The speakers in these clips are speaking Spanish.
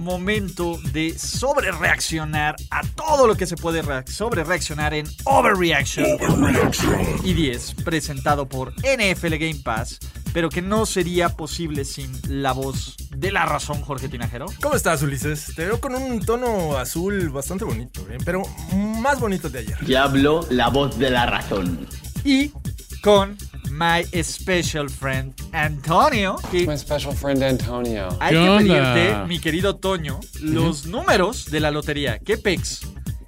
momento de sobre reaccionar a todo lo que se puede sobre reaccionar en Overreaction. Y 10, presentado por NFL Game Pass, pero que no sería posible sin la voz de la razón, Jorge Tinajero. ¿Cómo estás, Ulises? Te veo con un tono azul bastante bonito, ¿eh? pero más bonito de ayer. Diablo, la voz de la razón. Y con my special friend Antonio, que My special friend Antonio. Hay ¿Qué que pedirte, mi querido Toño, los números de la lotería. ¿Qué pex?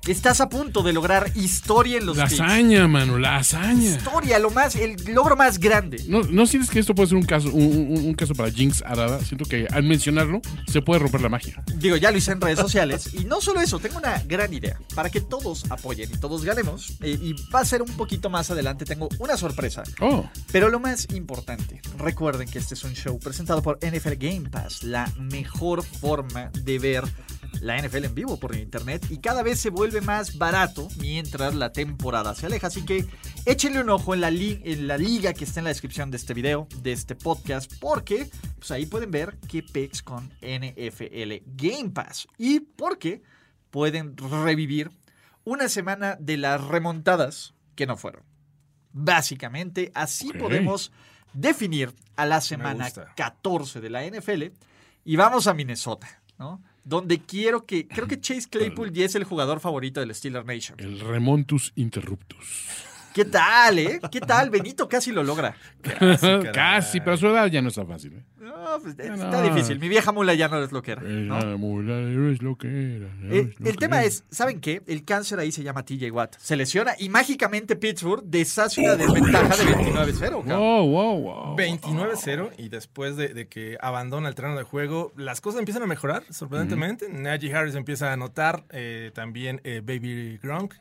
Estás a punto de lograr historia en los La picks. hazaña, mano, la hazaña. Historia, lo más, el logro más grande. ¿No, ¿No sientes que esto puede ser un caso, un, un- un caso para Jinx Arada? Siento que al mencionarlo se puede romper la magia. Digo, ya lo hice en redes sociales. Y no solo eso, tengo una gran idea. Para que todos apoyen y todos ganemos. eh, y va a ser un poquito más adelante. Tengo una sorpresa. Oh, Pero lo más importante, recuerden que este es un show presentado por NFL Game Pass, la mejor forma de ver la NFL en vivo por internet y cada vez se vuelve más barato mientras la temporada se aleja. Así que échenle un ojo en la, li- en la liga que está en la descripción de este video, de este podcast, porque pues ahí pueden ver qué pex con NFL Game Pass y porque pueden revivir una semana de las remontadas que no fueron. Básicamente, así podemos definir a la semana gusta. 14 de la NFL y vamos a Minnesota, ¿no? Donde quiero que, creo que Chase Claypool ya es el jugador favorito del Steeler Nation. el Remontus Interruptus. ¿Qué tal, eh? ¿Qué tal? Benito casi lo logra. Casi, pero a su edad ya no está fácil. ¿eh? No, pues, está no. difícil. Mi vieja mula ya no es lo que era, ¿no? Ella mula, eres lo que era. Eh, eres lo el que tema era. es, ¿saben qué? El cáncer ahí se llama TJ Watt. Se lesiona y mágicamente Pittsburgh deshace una desventaja de 29-0. cabrón. Wow, wow, wow. 29-0 y después de, de que abandona el terreno de juego, las cosas empiezan a mejorar, sorprendentemente. Najee Harris empieza a anotar, eh, también eh, Baby Gronk,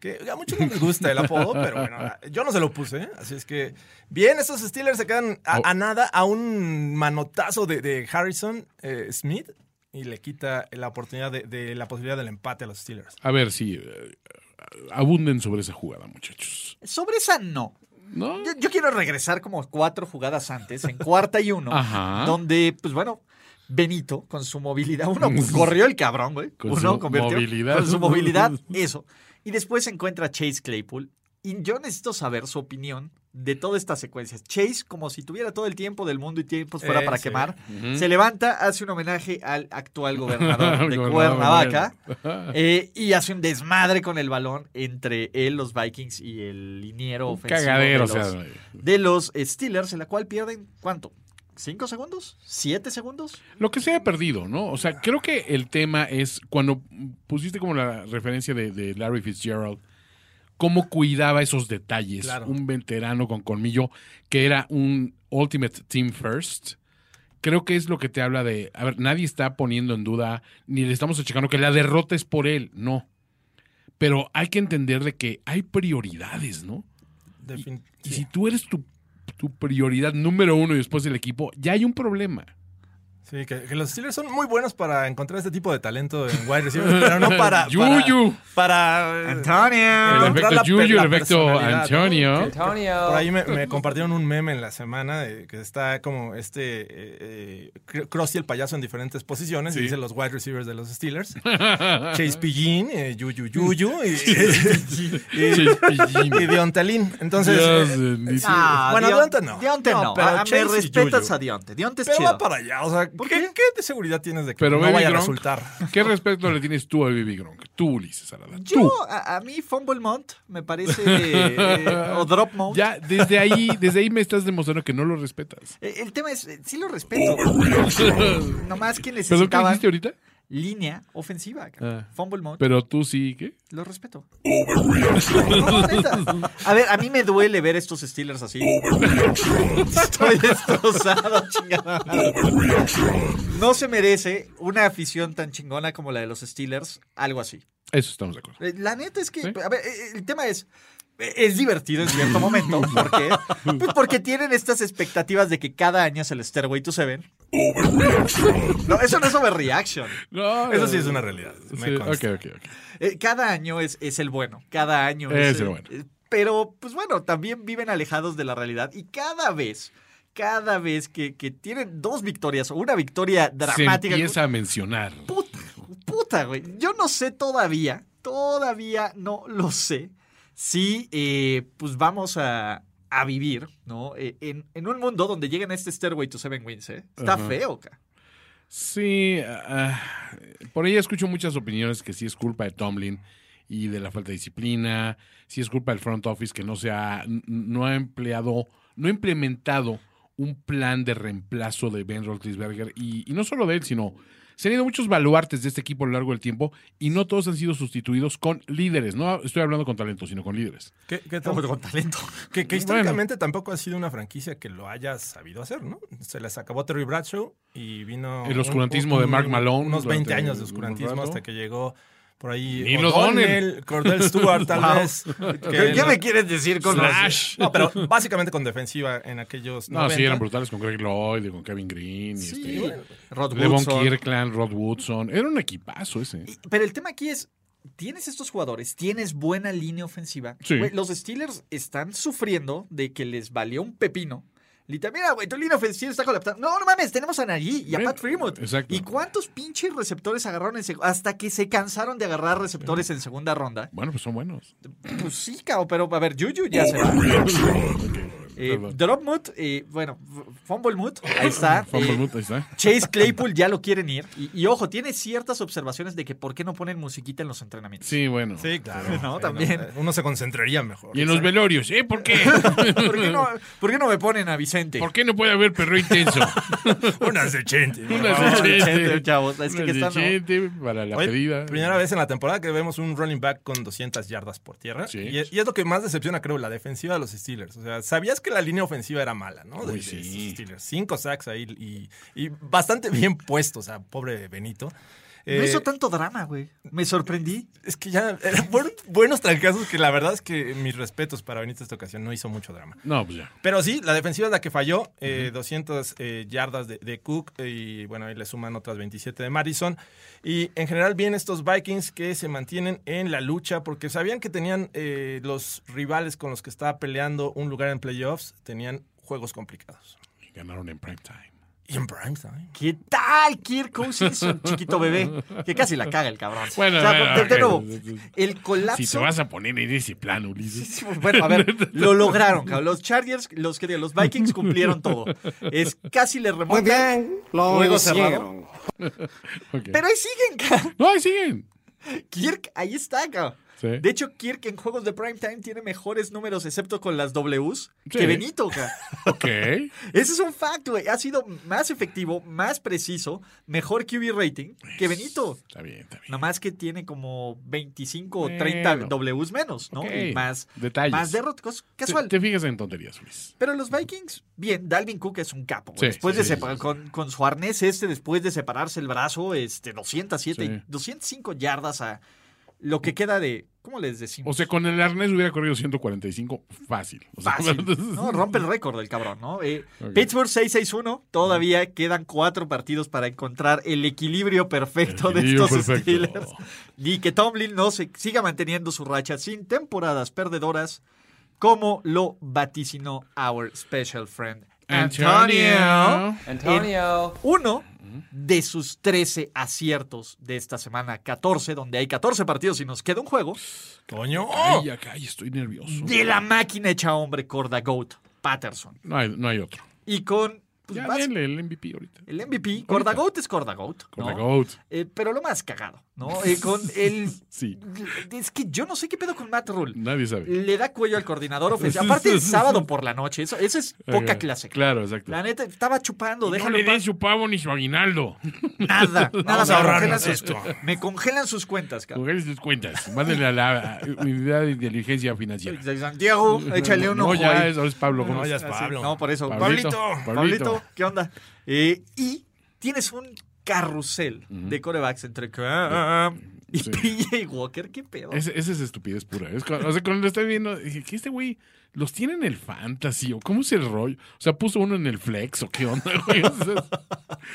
que a muchos no les gusta el apodo, pero bueno, yo no se lo puse, ¿eh? así es que bien, estos Steelers se quedan a, a nada, a un manotazo de, de Harrison eh, Smith y le quita la oportunidad de, de la posibilidad del empate a los Steelers. A ver, sí. eh, abunden sobre esa jugada, muchachos. Sobre esa no. ¿No? Yo, yo quiero regresar como cuatro jugadas antes, en cuarta y uno, Ajá. donde, pues bueno, Benito, con su movilidad, uno pues, corrió el cabrón, güey. Con Uno su convirtió- movilidad. Con su movilidad, eso. Y después se encuentra Chase Claypool. Y yo necesito saber su opinión de toda esta secuencia. Chase, como si tuviera todo el tiempo del mundo y tiempos fuera Eh, para sí. quemar, se levanta, hace un homenaje al actual gobernador de Cuernavaca eh, y hace un desmadre con el balón entre él, los Vikings y el liniero ofensivo cagadero, de o los, sea. de los Steelers, en la cual pierden, ¿cuánto? ¿Cinco segundos? ¿Siete segundos? Lo que se haya perdido, ¿no? O sea, creo que el tema es cuando pusiste como la referencia de, de Larry Fitzgerald, cómo cuidaba esos detalles. Claro. Un veterano con colmillo que era un Ultimate Team First. Creo que es lo que te habla de. A ver, nadie está poniendo en duda, ni le estamos achacando que la derrota es por él, no. Pero hay que entender de que hay prioridades, ¿no? Defin- Y si tú eres tu, tu prioridad número uno y después el equipo, ya hay un problema. Sí, que, que los Steelers son muy buenos para encontrar este tipo de talento en wide receivers, pero no para. Yuyu. Para. para Antonio. El efecto Yuyu, el efecto. Antonio. Antonio. Por ahí me, me compartieron un meme en la semana de que está como este eh, eh, Krusty el payaso en diferentes posiciones y dice los wide receivers de los Steelers. Chase Pillín, eh, Yuyu Yuyu y, y Diontelín. Entonces, Dios eh. Ah, bueno, Dion- Dionte no. Dionte no. pero a, a- Chase me y respetas a Dionte. Dionte es Pero chido. va para allá, o sea, ¿Por ¿Qué, qué? qué de seguridad tienes de que Pero no Baby vaya a Gronk, resultar? ¿Qué respeto le tienes tú a Baby Gronk? Tú, Ulises Arada. Tú. Yo, a, a mí, Fumble Mount me parece. eh, o Drop Mount. Ya, desde ahí, desde ahí me estás demostrando que no lo respetas. Eh, El tema es, eh, sí lo respeto. Nomás que ¿Perdón, qué dijiste ahorita? Línea ofensiva. Ah. Fumble Mount. Pero tú sí, ¿qué? Lo respeto. No. A ver, a mí me duele ver estos Steelers así. Estoy destrozado, chingada. No se merece una afición tan chingona como la de los Steelers, algo así. Eso estamos de acuerdo. Eh, La neta es que, Sí. a ver, eh, el tema es, es divertido en cierto momento. ¿Por qué? Pues porque tienen estas expectativas de que cada año es el Stairway to Seven. No, eso no es overreaction. No, Eso sí es no. una realidad. me Sí, consta. ok, ok, ok. Eh, cada año es, es el bueno. Cada año Es es, el eh, bueno. eh, Pero, pues bueno, también viven alejados de la realidad. Y cada vez, cada vez que, que tienen dos victorias o una victoria Se dramática. empieza a mencionar. Puta, puta, güey. Yo no sé todavía, todavía no lo sé, si eh, pues vamos a, a vivir, ¿no? Eh, en, en un mundo donde llegan a este Stairway to Seven Wins, ¿eh? Está feo, ca. Sí, ah, por ahí escucho muchas opiniones que sí es culpa de Tomlin y de la falta de disciplina, sí es culpa del front office que no se ha, no ha empleado, no ha implementado un plan de reemplazo de Ben Roethlisberger y, y no solo de él, sino se han ido muchos baluartes de este equipo a lo largo del tiempo y no todos han sido sustituidos con líderes. No estoy hablando con talento, sino con líderes. ¿Qué- qué tan- con talento. Que, que Bueno. históricamente tampoco ha sido una franquicia que lo haya sabido hacer, ¿no? Se les acabó Terry Bradshaw y vino... El oscurantismo de Mark Malone Unos 20 durante años de oscurantismo hasta que llegó por ahí O'Donnell, O'Donnell. Cordell Stewart tal Wow. vez. ¿Qué, que qué no- me quieres decir con los- Slash. No, pero básicamente con defensiva en aquellos No, 90. sí, eran brutales con Greg Lloyd y con Kevin Green y Sí, este, Rod Devon Woodson. Kirkland, Rod Woodson. Era un equipazo ese. Y- Pero el tema aquí es, tienes estos jugadores, tienes buena línea ofensiva. Sí. Los Steelers están sufriendo de que les valió un pepino. Mira, güey, tu línea ofensiva está colapsando. No, no mames, tenemos a Nagy y a Pat Fremont. exacto. ¿Y cuántos pinches receptores agarraron en hasta que se cansaron de agarrar receptores en segunda ronda? Bueno, pues son buenos. Pues sí, cabrón, pero a ver, Juju ya se va. Eh, Perdón. Dropmut, eh, bueno, Fumblemut, ahí está. Fumble Eh, Moot, ahí está. Chase Claypool ya lo quieren ir. Y, y ojo, tiene ciertas observaciones de que por qué no ponen musiquita en los entrenamientos. Sí, bueno. Sí, claro. No, Sí, también. Uno se concentraría mejor. Y en los velorios, ¿eh? ¿Por qué? ¿Por qué, no, por qué no me ponen a Vicente? ¿Por qué no puede haber perro intenso? Unas de Chente. Unas de Chente. chavos, es que están- para la pedida. Primera vez en la temporada que vemos un running back con 200 yardas por tierra. Sí. Y, es- y es lo que más decepciona, creo, la defensiva de los Steelers. O sea, sabías que la línea ofensiva era mala, ¿no? De, Uy, sí. Steelers. Cinco sacks ahí y, y bastante bien puestos. O sea, pobre Benito. No Eh, hizo tanto drama, güey. Me sorprendí. Es que ya eran buen- buenos trancazos que la verdad es que mis respetos para Benito esta ocasión no hizo mucho drama. No, pues ya. Pero sí, la defensiva es la que falló. eh, 200 eh, yardas de, de Cook eh, y bueno, ahí le suman otras 27 de Madison. Y en general bien estos Vikings que se mantienen en la lucha porque sabían que tenían eh, los rivales con los que estaba peleando un lugar en playoffs, tenían juegos complicados. Y ganaron en prime time. Y en prime time. ¿Qué tal, Kirk Cousins, un chiquito bebé? Que casi la caga el cabrón. Bueno, O sea, bueno, de, de ok. nuevo, el colapso. Si te vas a poner en ese plan, Ulises. Bueno, a ver, lo lograron, cabrón. Los Chargers, los que digo, los Vikings cumplieron todo. Es casi le remontan. bien, lo Juego hicieron. Ok. Pero ahí siguen, cabrón. No, ahí siguen. Kirk, ahí está, cabrón. Sí. De hecho, Kirk en juegos de primetime tiene mejores números, excepto con las Ws, Sí. que Benito. Ok. Ese es un fact, güey. Ha sido más efectivo, más preciso, mejor QB rating que Benito. Está bien, está bien. Nomás que tiene como 25 o 30 Bueno. Ws menos, ¿no? Y más, Detalles. más derrotas. Te, Casual. te fijas en tonterías, Ulises. Pero los Vikings, bien, Dalvin Cook es un capo. Sí, después de. Con, con su arnés este, después de separarse el brazo, este, 207, Sí. 205 yardas a lo que queda de, ¿cómo les decimos? O sea, con el arnés hubiera corrido 145 fácil. O sea, Fácil. No, rompe el récord del cabrón, ¿no? Eh. Pittsburgh 6-6-1. Todavía quedan cuatro partidos para encontrar el equilibrio perfecto El de estos perfecto. Steelers. Y que Tomlin no se siga manteniendo su racha sin temporadas perdedoras, como lo vaticinó our special friend Antonio. Antonio. Uno de sus 13 aciertos de esta semana 14, donde hay 14 partidos y nos queda un juego, Toño. Ay, acá ay, estoy nervioso. de la máquina hecha hombre Corda Goat Patterson. No hay, no hay otro. Y con pues, Ya vas- denle el MVP ahorita. el MVP, Cordagoat es Cordagoat. Con ¿no? Eh, pero lo más cagado, ¿no? Eh, con el... Sí. Es que yo no sé qué pedo con Matt Rule. Nadie sabe. Le da cuello al coordinador ofensivo. Aparte, el sábado por la noche. Eso, eso es poca clase. Claro, exacto. La neta, estaba chupando. no déjalo le en den paz. su pavo ni su aguinaldo. Nada. nada me congelan esto. sus- Me congelan sus cuentas, cabrón. Congelen sus cuentas. Mándenle a la unidad de inteligencia financiera. Santiago, échale un no, ya es, es Pablo No, ya es Ah, Pablo. No, por eso. Pablito, Pablito, Pablito. Pablito, ¿qué onda? Eh, y tienes un carrusel de corebacks entre Cam y Sí. PJ Walker. ¿Qué pedo? Ese es estupidez pura. Es o sea, cuando lo estoy viendo, dije, ¿qué este güey los tiene en el fantasy? ¿O cómo es el rollo? O sea, puso uno en el flex o qué onda, güey. O sea,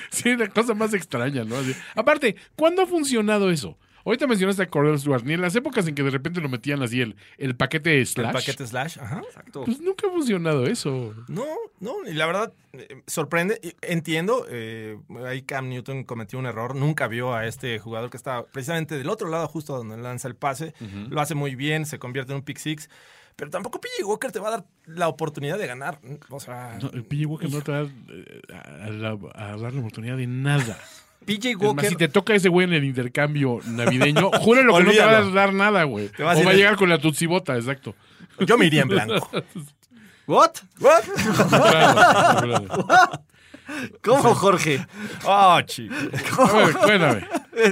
sí, la cosa más extraña, ¿no? Así. Aparte, ¿cuándo ha funcionado eso? Ahorita mencionaste a Cordell Stewart, ni en las épocas en que de repente lo metían así el, el paquete slash. El paquete slash, ajá. Exacto. Pues nunca ha funcionado eso. No, no, y la verdad eh, sorprende. Entiendo, eh, ahí Cam Newton cometió un error, nunca vio a este jugador que está precisamente del otro lado, justo donde lanza el pase. Lo hace muy bien, se convierte en un pick six. Pero tampoco PJ Walker te va a dar la oportunidad de ganar. O sea, No, el PJ Walker no te va eh, a, a la- a dar la oportunidad de nada. PJ Es más, Walker. si te toca ese güey en el intercambio navideño, júralo que no te va a dar nada, güey. O va a llegar con la tutsibota, exacto. yo me iría en blanco. ¿What? Claro, claro. ¿Cómo, Jorge? Oh, chico. Ver, cuéntame.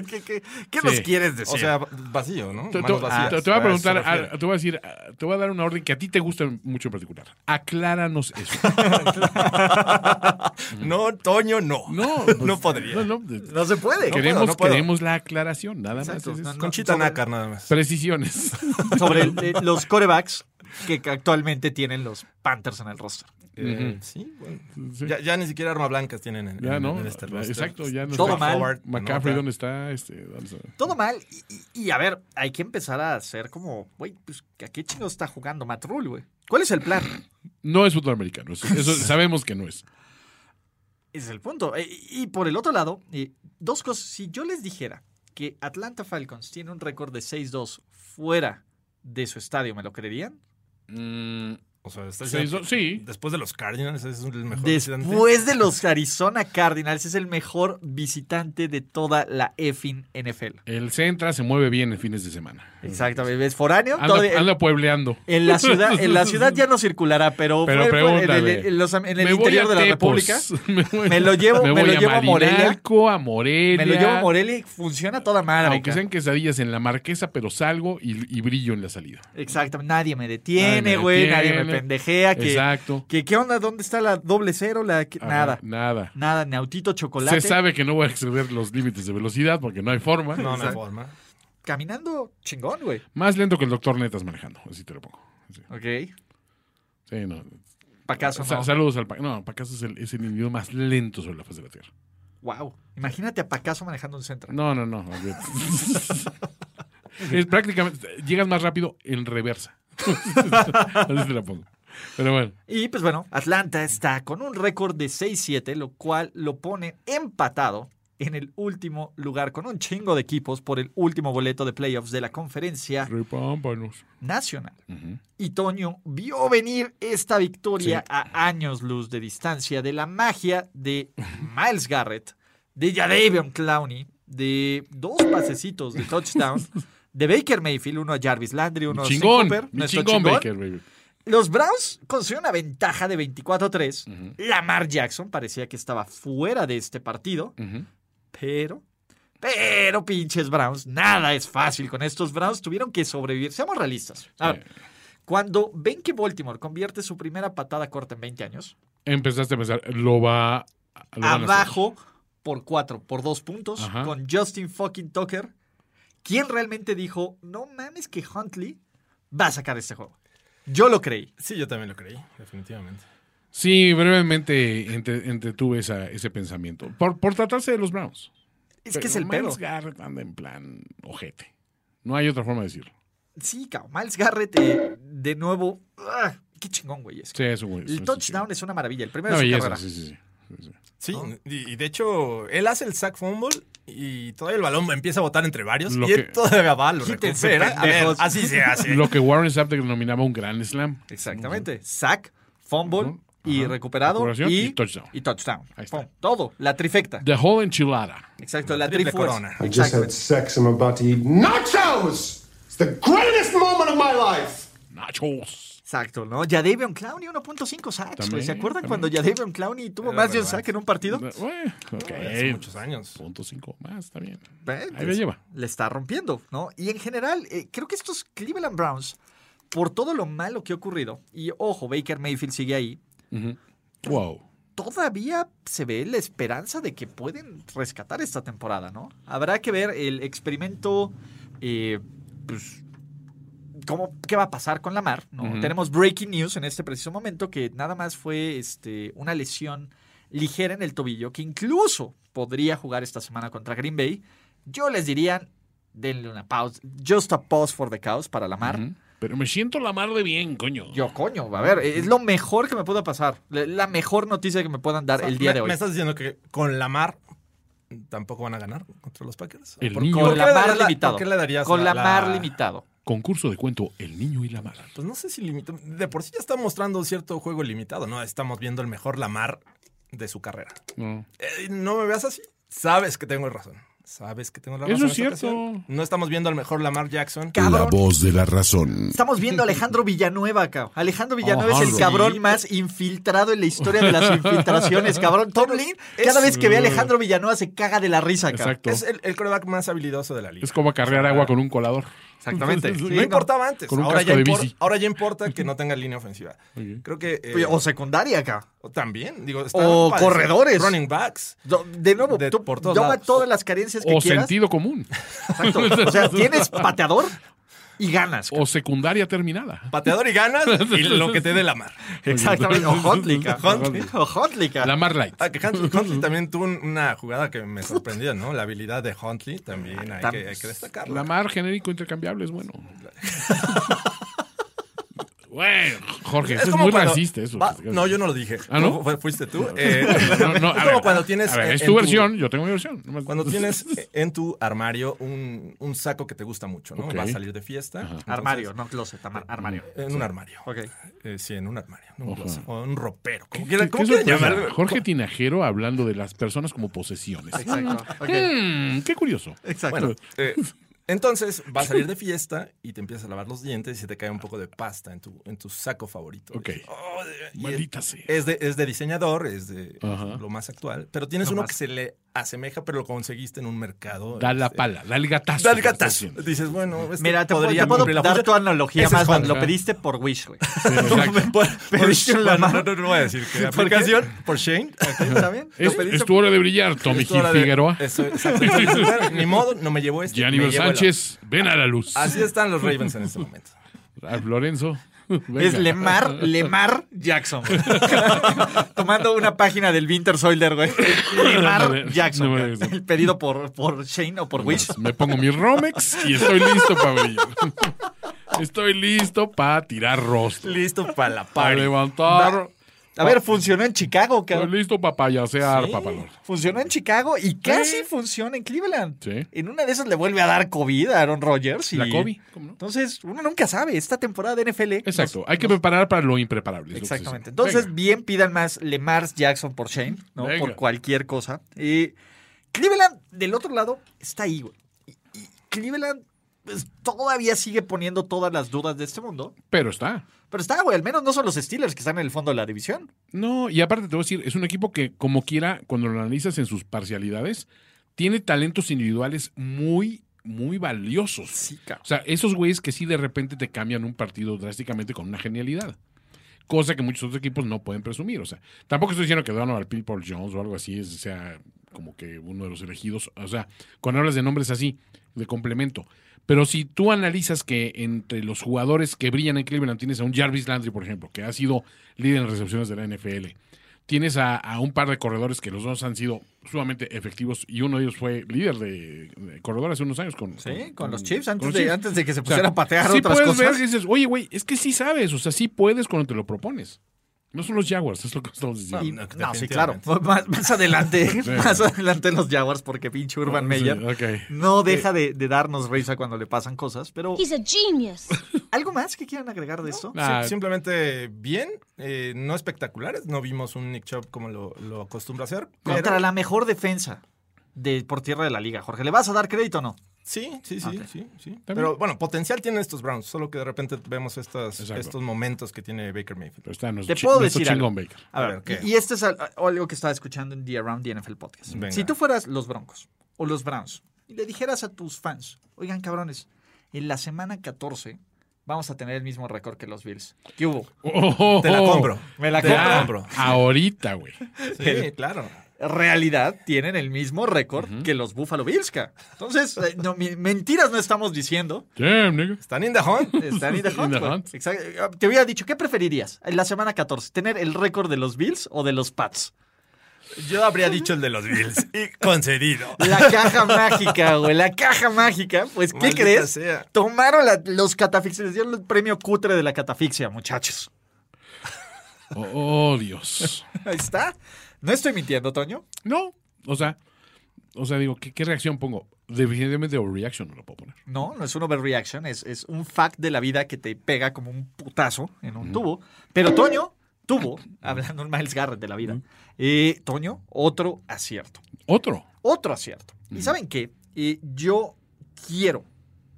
¿Qué, qué- qué nos quieres decir? O sea, vacío, ¿no? Te, te- voy a preguntar, a- te voy a decir, te voy a dar una orden que a ti te gusta mucho en particular. Acláranos eso. No, Toño, no. No, no podría. No, no, no se puede. queremos, puedo, no puedo. queremos la aclaración, nada Exacto. más. es-. Conchita nácar nada más. Precisiones. Sobre el- eh, los corebacks que actualmente tienen los Panthers en el roster. Eh, Sí, bueno. Sí. Ya, ya ni siquiera armas blancas tienen en, Ya en- no, en este roster. exacto, ya no Todo está. mal. Howard, McCaffrey. ¿dónde está? Este. Todo mal. Y, y- y, a ver, hay que empezar a hacer como, güey, pues, ¿a qué chingo está jugando Matt Rule, güey? ¿Cuál es el plan? No es fútbol americano, eso, eso sabemos que no es. Ese es el punto. Eh, Y por el otro lado, eh, dos cosas. Si yo les dijera que Atlanta Falcons tiene un récord de 6-2 fuera de su estadio, ¿me lo creerían? Mm, O sea, está que sí, Después de los Cardinals, es el mejor visitante. Después de los Arizona Cardinals, es el mejor visitante de toda la effing NFL. el Centra se mueve bien en fines de semana. Exactamente. Es foráneo. Anda, Todo- anda puebleando. en, la ciudad, en la ciudad ya no circulará, pero, Pero fue- en el, pregúntale. en los- en el Me voy interior de la Tepos. República. Me, voy- Me lo llevo- me voy lo llevo a Morelia. Marinalco, a Morelia. Me lo llevo a Morelia y funciona toda madre. Aunque sean quesadillas en la marquesa, pero salgo y, y brillo en la salida. Exactamente. Nadie me detiene, me güey. Nadie me. Pendejea. Que, Exacto. que, ¿Qué onda? ¿Dónde está la doble cero? La, que- Ajá, nada. Nada. Nada. Nautito chocolate. Se sabe que no voy a exceder los límites de velocidad porque no hay forma. No, no hay forma. Caminando chingón, güey. Más lento que el doctor Netas manejando, así te lo pongo. Sí, Ok. Sí, no. Pacaso, Sa- no. Saludos al Pacaso. No, Pacaso es el, es el individuo más lento sobre la faz de la Tierra. Wow. Imagínate a Pacaso manejando un centro. No, no, no. es prácticamente. Llegas más rápido en reversa. así te la pongo. Pero bueno. Y pues bueno, Atlanta está con un récord de 6-7, lo cual lo pone empatado en el último lugar con un chingo de equipos por el último boleto de playoffs de la conferencia Repámpanos. nacional. Y Toño vio venir esta victoria Sí. a años luz de distancia de la magia de Miles Garrett, de Jadavion Clowney, de dos pasecitos de touchdown, de Baker Mayfield, uno a Jarvis Landry, uno a Chingón. Mi nuestro chingón, chingón. Baker, baby. Los Browns consiguieron una ventaja de 24-3. Lamar Jackson parecía que estaba fuera de este partido, pero, pero pinches Browns, nada es fácil con estos Browns, tuvieron que sobrevivir. Seamos realistas. A ver, cuando ven que Baltimore convierte su primera patada corta en 20 años, Empezaste a pensar, lo va. lo abajo por 4, por 2 puntos, Ajá. con Justin fucking Tucker, ¿quién realmente dijo, no mames que Huntley va a sacar este juego? Yo lo creí. Sí, yo también lo creí, definitivamente. Sí, brevemente entre- entretuve esa- ese pensamiento. Por, por tratarse de los Browns. Es que es el pedo. Miles Garrett anda en plan ojete. No hay otra forma de decirlo. Sí, cabrón. Miles Garrett, eh, de nuevo. ¡ah! qué chingón, güey. es. Sí, eso, güey. el eso touchdown sí. es una maravilla. El primero Una de su belleza, carrera. sí, sí, sí. Sí, sí. Y, y de hecho, él hace el sack fumble y todavía el balón empieza a botar entre varios Lo y él que- todavía va, lo recupera. A ver, así se hace. Lo que Warren Sapp denominaba un gran slam. Exactamente. Sack, fumble y Ajá. recuperado y, y touchdown. y touchdown. Ahí está. Pum, Todo, la trifecta. The whole enchilada. Exacto, la triple trifuerza. corona. I just had sex. I'm about to eat nachos. It's the greatest moment of my life. Nachos. Exacto, ¿no? Jadavion Clowney 1.5 sacks. También, ¿Se acuerdan también. cuando Jadavion Clowney tuvo Era más de un sack en un partido? Bueno, ok. Hace muchos años. Punto cinco más, está bien. Eh, Ahí lo lleva. Le está rompiendo, ¿no? Y en general, eh, creo que estos Cleveland Browns, por todo lo malo que ha ocurrido, y ojo, Baker Mayfield sigue ahí, Wow. todavía se ve la esperanza de que pueden rescatar esta temporada, ¿no? Habrá que ver el experimento, eh, pues, cómo, qué va a pasar con Lamar, ¿no? Tenemos breaking news en este preciso momento que nada más fue este, una lesión ligera en el tobillo que incluso podría jugar esta semana contra Green Bay. Yo les diría, denle una pausa, just a pause for the cows para Lamar. Ujú. Pero me siento la mar de bien, coño. Yo, coño, a ver, es lo mejor que me pueda pasar. La la mejor noticia que me puedan dar el día me, de hoy. ¿Me estás diciendo que con Lamar tampoco van a ganar contra los Packers? El ¿Por- niño- por Con qué la le mar darías la- limitado. ¿Por qué le darías Con la, la, mar la- limitado. Concurso de cuento El Niño y la Mar. Pues no sé si limitado. De por sí ya está mostrando cierto juego limitado, ¿no? Estamos viendo el mejor Lamar de su carrera. No. Eh, no me veas así. Sabes que tengo razón. Sabes que tengo la razón. Eso es cierto. ocasión. No estamos viendo al mejor Lamar Jackson. La Cabrón. voz de la razón. Estamos viendo a Alejandro Villanueva acá. Alejandro Villanueva es el Alejandro. cabrón Sí. más infiltrado en la historia de las infiltraciones, cabrón. Tomlin, cada vez que ve a Alejandro Villanueva se caga de la risa. Exacto. Es el, el coreback más habilidoso de la liga. Es como acarrear agua con un colador. Exactamente. Sí, no no. importaba antes. Ahora, ya de impor- bici. ahora ya importa que no tenga línea ofensiva. Creo que. eh, O secundaria acá. o también. Digo, o corredores. Running backs. Do- De nuevo, De- tú por todos toma lados. todas las carencias que O quieras. sentido común. Exacto. O sea, tienes pateador y ganas. O secundaria terminada. Pateador y ganas y lo que te dé la mar. Exactamente. O Huntley, ca. Huntley. O Huntley, ca. La Mar Light. Ah, que Huntley, Huntley también tuvo un- una jugada que me sorprendió, ¿no? La habilidad de Huntley también hay que, hay que destacarla. La Mar genérico intercambiable es bueno. Bueno, Jorge, eso es muy cuando- racista eso. va- no, yo no lo dije. ¿Ah, no? Fu- Fuiste tú. Eh, No, no, a es ver, como cuando tienes. ver, en- es en tu versión, yo tengo mi versión. No me- Cuando tienes en tu armario un, un saco que te gusta mucho, ¿no? Va a salir de fiesta. entonces- Armario, no closet, armario. En un armario. Ok. Eh, sí, en un armario. no un closet, o un ropero. Como ¿Qué, quieran, llamarlo. Jorge Tinajero hablando de las personas como posesiones. Exacto. Mm, qué curioso. Exacto. Bueno, eh, entonces va a salir de fiesta y te empiezas a lavar los dientes y se te cae un poco de pasta en tu, en tu saco favorito. Ok. Oh, Maldita sea. es de, es de diseñador, es de Ajá. lo más actual, pero tienes uno más- que se le asemeja, pero lo conseguiste en un mercado. Da la este, pala, da el gatazo. Da el gatazo. Dices, bueno, este Mira, te, puedo- podría te puedo cumplir la dar tu analogía Ese es más Juan. lo pediste por Wish, güey. Sí, Pediste no, mano. no, no, no voy a decir que ¿Por qué? aplicación por Shane. ¿Está bien? Es, es tu hora de brillar, Tommy Es de- Figueroa. Eso, exacto. Ni modo, no me llevó este. Gianni me ven a la luz. Así están los Ravens en este momento. Ralph Lorenzo. Es. Lemar, Lemar Jackson. Tomando una página del Winter Soldier, güey. No Lemar Jackson. no me. El pedido por, por Shane o por Wish. Me pongo mi Romex y estoy listo para brillar. Estoy listo para tirar rostro. Listo para la Para party. levantar. A ver, funcionó en Chicago, Estoy cabrón. listo para payasear, Sí. Funcionó en Chicago y casi funciona en Cleveland. Sí. En una de esas le vuelve a dar COVID a Aaron Rodgers. Y... La COVID, ¿cómo no? Entonces, uno nunca sabe. Esta temporada de NFL. Exacto, nos- hay que nos- preparar para lo impreparable. lo Exactamente. Entonces, Venga. bien pidan más Lemar Jackson por Shane, ¿no? Venga. Por cualquier cosa. Y Cleveland, del otro lado, está ahí, güey. Y Cleveland pues, todavía sigue poniendo todas las dudas de este mundo. Pero está. Pero está, güey. Al menos no son los Steelers que están en el fondo de la división. No, y aparte te voy a decir, es un equipo que, como quiera, cuando lo analizas en sus parcialidades, tiene talentos individuales muy, muy valiosos. Sí, cabrón. O sea, esos güeyes que sí de repente te cambian un partido drásticamente con una genialidad. Cosa que muchos otros equipos no pueden presumir. O sea, tampoco estoy diciendo que Donovan People Jones o algo así es, sea como que uno de los elegidos. O sea, cuando hablas de nombres así, de complemento. Pero si tú analizas que entre los jugadores que brillan en Cleveland tienes a un Jarvis Landry, por ejemplo, que ha sido líder en recepciones de la NFL. Tienes a, a un par de corredores que los dos han sido sumamente efectivos y uno de ellos fue líder de, de corredor hace unos años con, Sí, con los Chiefs, antes, los de, Chiefs. antes de que se O sea, pusiera a patear sí otras puedes cosas. ver dices, oye, güey, es que sí sabes, o sea, sí puedes cuando te lo propones. No son los Jaguars, es lo que estamos diciendo. Y- no, no, sí, claro. Más, más adelante, más adelante los Jaguars, porque pinche Urban Sí, Meyer no deja de, de darnos risa cuando le pasan cosas. Pero, He's a genius. ¿algo más que quieran agregar de esto? Ah, Sí, simplemente bien, eh, no espectaculares. No vimos un Nick Chubb como lo, lo acostumbra hacer. pero- Contra la mejor defensa de, por tierra de la liga, Jorge. ¿Le vas a dar crédito o no? Sí, sí, sí, sí, sí. Pero bueno, potencial tienen estos Browns, solo que de repente vemos estas, Exacto. estos momentos que tiene Baker Mayfield. pero está nuestro, Te puedo decir algo. Y y este es al- algo que estaba escuchando en The Around the NFL Podcast. Venga. Si tú fueras los Broncos o los Browns y le dijeras a tus fans, oigan cabrones, en la semana 14 vamos a tener el mismo récord que los Bills. ¿Qué hubo? Oh, Te la compro. Me la compro. ahorita, güey. Sí, claro. Realidad tienen el mismo récord que los Buffalo Bills. Entonces, eh, no, mentiras no estamos diciendo. Damn, nigga. Están in the hunt. Están in the In hunt, the güey. hunt. Exacto. Te hubiera dicho, ¿qué preferirías en la semana 14? ¿Tener el récord de los Bills o de los Pats? Yo habría dicho el de los Bills. Y concedido. La caja mágica, güey, la caja mágica. Pues, ¿qué Maldita crees? sea. Tomaron la- los catafixias, les dieron el premio cutre de la catafixia, muchachos. Oh, Dios. Ahí está. No estoy mintiendo, Toño. No, o sea, o sea, digo, ¿qué, qué reacción pongo? Definitivamente overreaction no lo puedo poner. No, no es un overreaction, es, es un fact de la vida que te pega como un putazo en un tubo. Pero Toño tuvo, hablando un Miles Garrett de la vida, eh, Toño, otro acierto. Otro. Otro acierto. ¿Y saben qué? Eh, yo quiero,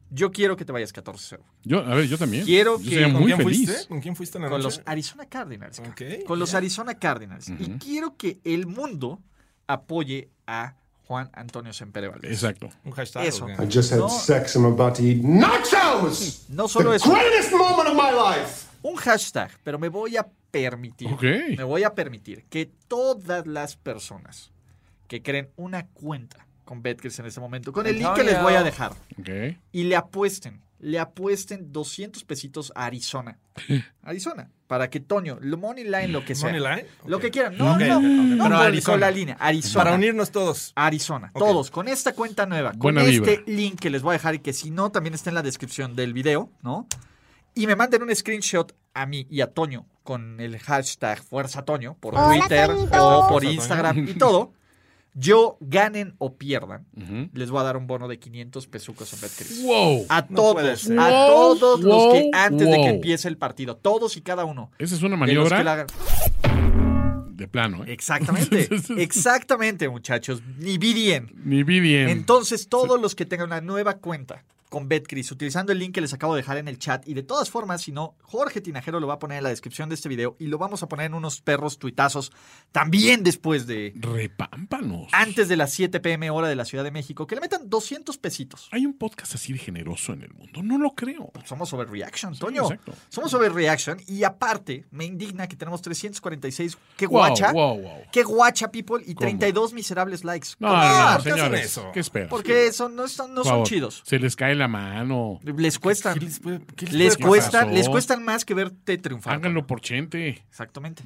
yo quiero que te vayas 14-0. Yo, a ver, yo también. Quiero Yo que- sería ¿Con muy quién feliz. fuiste? ¿Con quién fuiste en la Con noche? los Arizona Cardinals. ca. Ok, con los ya. Arizona Cardinals. Y quiero que el mundo apoye a Juan Antonio Sempere Valdés. Exacto. Un hashtag. Eso. ¿o qué? I just had No. sex. I'm about to eat nachos. No solo the eso. greatest moment of my life. un hashtag, pero me voy a permitir, Ok. me voy a permitir que todas las personas que creen una cuenta con Betcris en este momento, con el link que les voy a dejar, Ok. y le apuesten, le apuesten 200 pesitos a Arizona. Arizona, para que Toño, lo money line, lo que sea. ¿Money line? Lo Ok. que quieran. No, Ok, no, no, Pero con, Arizona. con la línea. Arizona. Para unirnos todos. Arizona. Todos, con esta cuenta nueva, con Buena este vibra. link que les voy a dejar y que si no, también está en la descripción del video, ¿no? Y me manden un screenshot a mí y a Toño con el hashtag Fuerza Toño por Hola, Twitter Toñito. o por Fuerza Instagram y todo. Yo, ganen o pierdan, les voy a dar un bono de 500 pesucos en BetCris. Wow. A No todos, a Wow, todos los que wow, antes de que empiece el partido, todos y cada uno. Esa es una de maniobra la hagan. de plano, ¿eh? Exactamente, exactamente, muchachos. Ni bien. Ni vi bien. Entonces, todos los que tengan una nueva cuenta con BetCris, utilizando el link que les acabo de dejar en el chat, y de todas formas, si no, Jorge Tinajero lo va a poner en la descripción de este video y lo vamos a poner en unos perros tuitazos también después de, Repámpanos. antes de las 7 pm hora de la Ciudad de México, que le metan 200 pesitos. ¿Hay un podcast así de generoso en el mundo? No lo creo. Somos overreaction, Toño. exacto. Somos overreaction y aparte me indigna que tenemos 346. ¡Qué guacha! wow, wow. ¡Qué guacha, people! Y ¿Cómo? 32 miserables likes. No, ¿Cómo? no, no, ¿por qué hacen señores. eso? ¿Qué esperas? Porque son, no, son, no son chidos. Se les cae la mano. Les cuesta. ¿Qué les puede- qué les Les puede cuesta, les cuestan más que verte triunfar. Háganlo por Chente. Exactamente.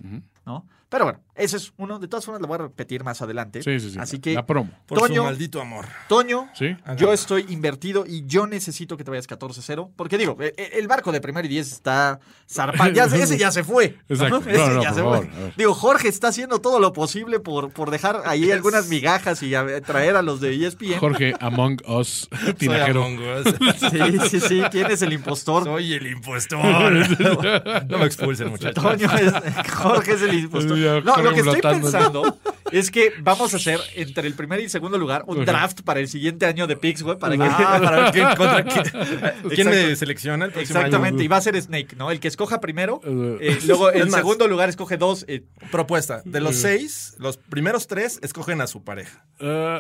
¿No? Pero bueno, ese es uno. De todas formas, lo voy a repetir más adelante. Sí, sí, sí. Así que, La promo. Por Toño, su maldito amor. Toño, Sí. yo estoy invertido y yo necesito que te vayas 14-0. Porque digo, e- e- el barco de primero y 10 está zarpado. Ya, ese ya se fue. ¿no? Exacto. Ese No, no, ya se favor, fue. Digo, Jorge está haciendo todo lo posible por, por dejar ahí algunas migajas y a- traer a los de ESPN. Jorge Among Us Soy Tinajero. Among Us. Sí, sí, sí. ¿Quién es el impostor? Soy el impostor. no me expulsen, muchachos. Toño es, Jorge es el Ya, No, lo que estoy pensando es que vamos a hacer entre el primer y el segundo lugar un draft para el siguiente año de Pix, güey, para que Ah, para ver quién, contra quién, quién me selecciona el próximo Exactamente, año. y va a ser Snake, ¿no? El que escoja primero, Uh. eh, luego Es en más. segundo lugar escoge dos. eh, Propuesta. De los seis, los primeros tres escogen a su pareja.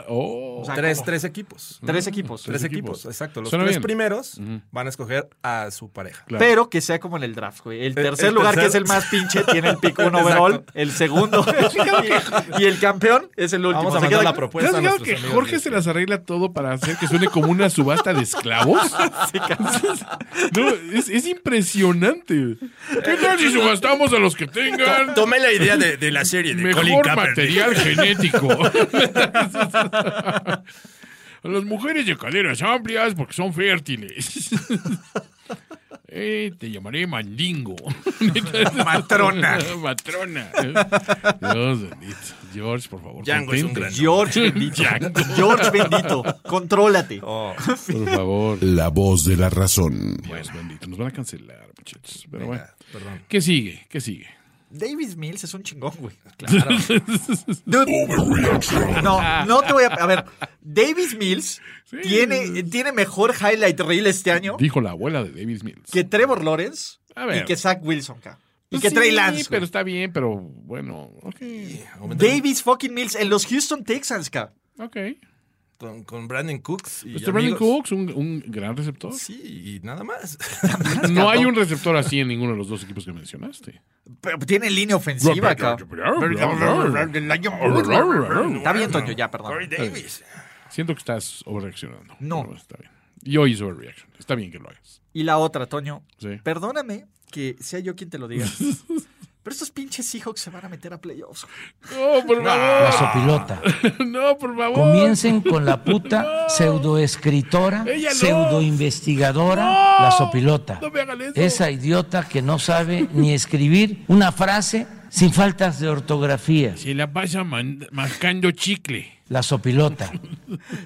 Oh. O sea, tres, tres equipos. tres equipos. Tres Tres equipos, equipos. exacto. Los Suena tres bien. primeros van a escoger a su pareja. Claro. Pero que sea como en el draft, güey. El tercer el lugar, que es el más pinche, tiene el pick un Exacto. El segundo. y el campeón es el último. Vamos a ¿Se mandar queda- la ¿Te propuesta has a fijado nuestros que Jorge de- se las arregla todo para hacer que suene como una subasta de esclavos? No, es, es impresionante. ¿Qué tal si subastamos a los que tengan Tomé la idea de, de la serie de Colin mejor Kaepernick. material genético? A las mujeres de caderas amplias porque son fértiles. Eh, te llamaré Mandingo. Matrona. Matrona. Dios bendito. George, por favor. Django es un contente. gran George bendito. George bendito. Contrólate. Oh, Por favor. La voz de la razón. Dios bendito. Nos van a cancelar, muchachos. Pero bueno. perdón. ¿Qué sigue? ¿Qué sigue? Davis Mills es un chingón, güey. Claro. Dude. No, no te voy a. A ver, Davis Mills tiene, tiene mejor highlight reel este año Dijo la abuela de Davis Mills. que Trevor Lawrence A ver. y que Zach Wilson, ca. Y Pues que sí, Trey Lance. pero güey. está bien, pero bueno, ok. Davis fucking Mills en los Houston Texans, ca. Ok. Con, con Brandon Cooks y Este Brandon. Cooks, un, un gran receptor. Sí, y nada más. No hay un receptor así en ninguno de los dos equipos que mencionaste. Pero tiene línea ofensiva, ca. Está bien, Toño, ya, perdón. Corey Davis. Siento que estás overreaccionando. No. Pero está bien. Y hoy es overreaction. Está bien que lo hagas. Y la otra, Toño. Sí. Perdóname que sea yo quien te lo diga. Pero estos pinches Seahawks se van a meter a playoffs. No, por La favor. sopilota. No, por favor. Comiencen con la puta pseudoescritora, Ella no. pseudoinvestigadora, No. la sopilota. No me hagan eso. Esa idiota que no sabe ni escribir una frase sin faltas de ortografía, Se la pasa mascando chicle. La sopilota.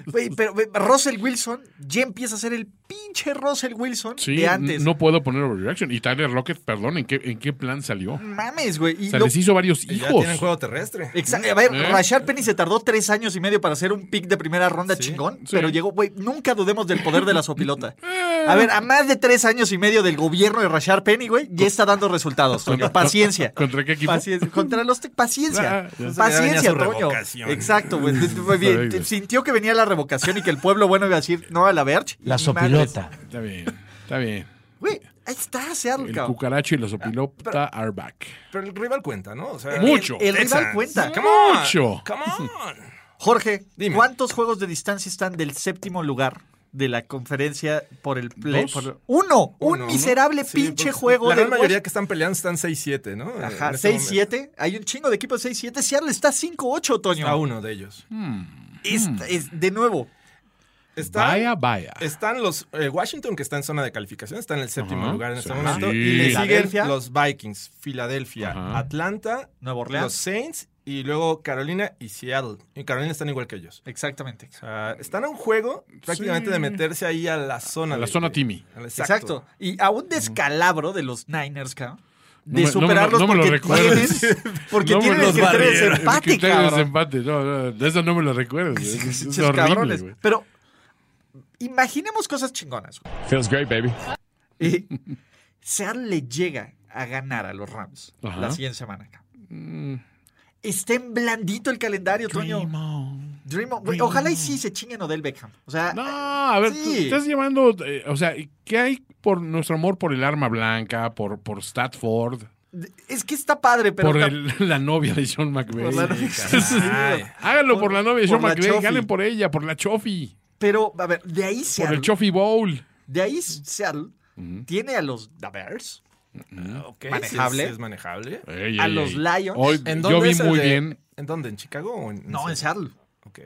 Güey, pero Russell Wilson ya empieza a ser el pinche Russell Wilson Sí, de antes. no puedo poner overreaction. Y Tyler Rocket, perdón, ¿en qué, en qué plan salió? Mames, güey. Sea, lo- les hizo varios Y ya hijos. tienen juego terrestre. Exacto. A ver, ¿Eh? Rashard Penny se tardó tres años y medio para hacer un pick de primera ronda chingón, sí. pero llegó, güey, nunca dudemos del poder de la sopilota. A ver, a más de tres años y medio del gobierno de Rashard Penny, güey, ya está dando resultados, Toño. Paciencia. ¿Contra qué equipo? Paciencia. Contra los... Paciencia. Ah. Paciencia, Toño. Exacto, güey. Muy bien. Está bien. Sintió que venía la revocación y que el pueblo bueno iba a decir no a la Verge. La madres. sopilota. Está bien, está bien. Güey, ahí está, Seattle, El cabrón. cucaracho y la sopilota are back. Pero el rival cuenta, ¿no? O sea, Mucho. El rival cuenta. Come on. Mucho. Come on. Jorge, Dime. ¿cuántos juegos de distancia están del séptimo lugar de la conferencia por el play? Por- Uno, un Uno, ¿no? miserable Sí, pinche pues, juego La de gran mayoría que están peleando están 6-7, ¿no? Ajá, En este momento. 6-7. Hay un chingo de equipos de 6-7. Seattle está 5-8, Toño. A uno de ellos. Es- es- de nuevo, Están, Vaya, vaya. están los eh, Washington, que está en zona de calificación, está en el séptimo Ajá, lugar en este sí. momento. Sí. Y le siguen los Vikings, Filadelfia, Ajá. Atlanta, Nueva Orleans. los Saints y luego Carolina y Seattle. Y Carolina están igual que ellos. exactamente. O sea, están a un juego prácticamente Sí. de meterse ahí a la zona. A la de- zona Timmy. Exacto. Y a un descalabro de los Niners, cabrón. De no me lo- superarlos no me lo porque porque No me los el. El desempate, criterio de cabrón. desempate. No, no, de eso no me lo recuerdo. Es, es horrible. Pero imaginemos cosas chingonas. Feels great, baby. Y Seattle le llega a ganar a los Rams Ajá. la siguiente semana. cabrón. Mm. Está en blandito el calendario, Toño. Dream on. Dream on. Ojalá y sí se chinguen Odell Beckham. O sea, No, a ver, tú estás llevando, eh, o sea, ¿qué hay por nuestro amor por el arma blanca, por, por Statford, es que está padre, pero. por el- la novia de Sean McVay? Por la novia. Háganlo por, Por- la novia de por Sean Chofi. ganen por ella, por la Chofi, Pero, a ver, de ahí por Seattle. el Chofi Bowl. De ahí Seattle tiene a los The Manejable. sí, sí es manejable. Ey, a ey, los. Lions. Hoy, ¿En yo dónde vi es el muy de- bien, ¿En dónde? ¿En Chicago o en.? No, en Seattle.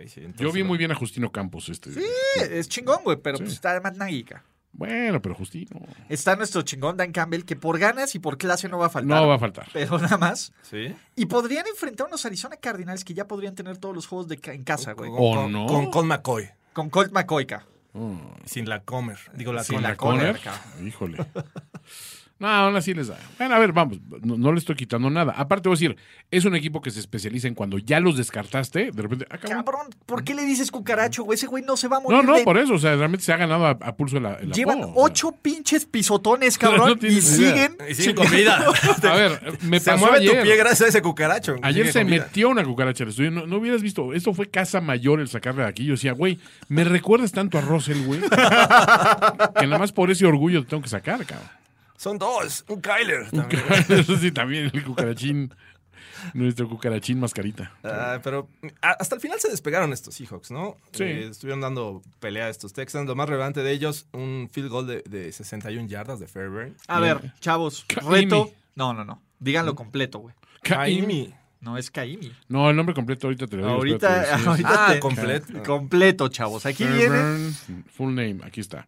Sí. yo vi no. muy bien a Justino Campos. Este. Sí, es chingón, güey, pero pues está Matt Nagy, ca. Bueno, pero Justino. Está nuestro chingón Dan Campbell, que por ganas y por clase no va a faltar. No va a faltar. Pero nada más. Sí. Y podrían enfrentar a unos Arizona Cardinals que ya podrían tener todos los juegos de ca- en casa, güey. Con, ¿O con- no? Con, con McCoy. Con Colt McCoy, ca. Sin la Comer. Digo, la Sin Comer. la Conner, híjole. No, aún así les da. Bueno, a ver, vamos, no, no le estoy quitando nada. Aparte, voy a decir, es un equipo que se especializa en cuando ya los descartaste, de repente. ah, cabrón. Cabrón, ¿por qué le dices cucaracho, güey? Ese güey no se va a morir. No, no, de- por eso, o sea, realmente se ha ganado a, a pulso la, el Llevan apodo, o sea. ocho pinches pisotones, cabrón, No y siguen. Y siguen con vida. A ver, me Se pasó mueve ayer. tu pie gracias a ese cucaracho. Ayer se metió una cucaracha al estudio. No, no hubieras visto. Esto fue casa mayor el sacarle de aquí. Yo decía, güey, me recuerdas tanto a Russell, güey. que nada más por ese orgullo te tengo que sacar, cabrón. Son dos. Un Kyler. también. Eso sí, también el cucarachín. Nuestro cucarachín mascarita. Ah, pero a- hasta el final se despegaron estos Seahawks, ¿no? Sí. Eh, estuvieron dando pelea a estos Texans. Lo más relevante de ellos, un field goal de, de 61 yardas de Fairbairn. A ver, chavos, reto. No, no, no. Díganlo completo, güey. Kaimi. No es Kaimi. No, el nombre completo ahorita te lo digo. Ahorita, ahorita Ah, te- completo. completo, chavos. Aquí viene. Full name, aquí está.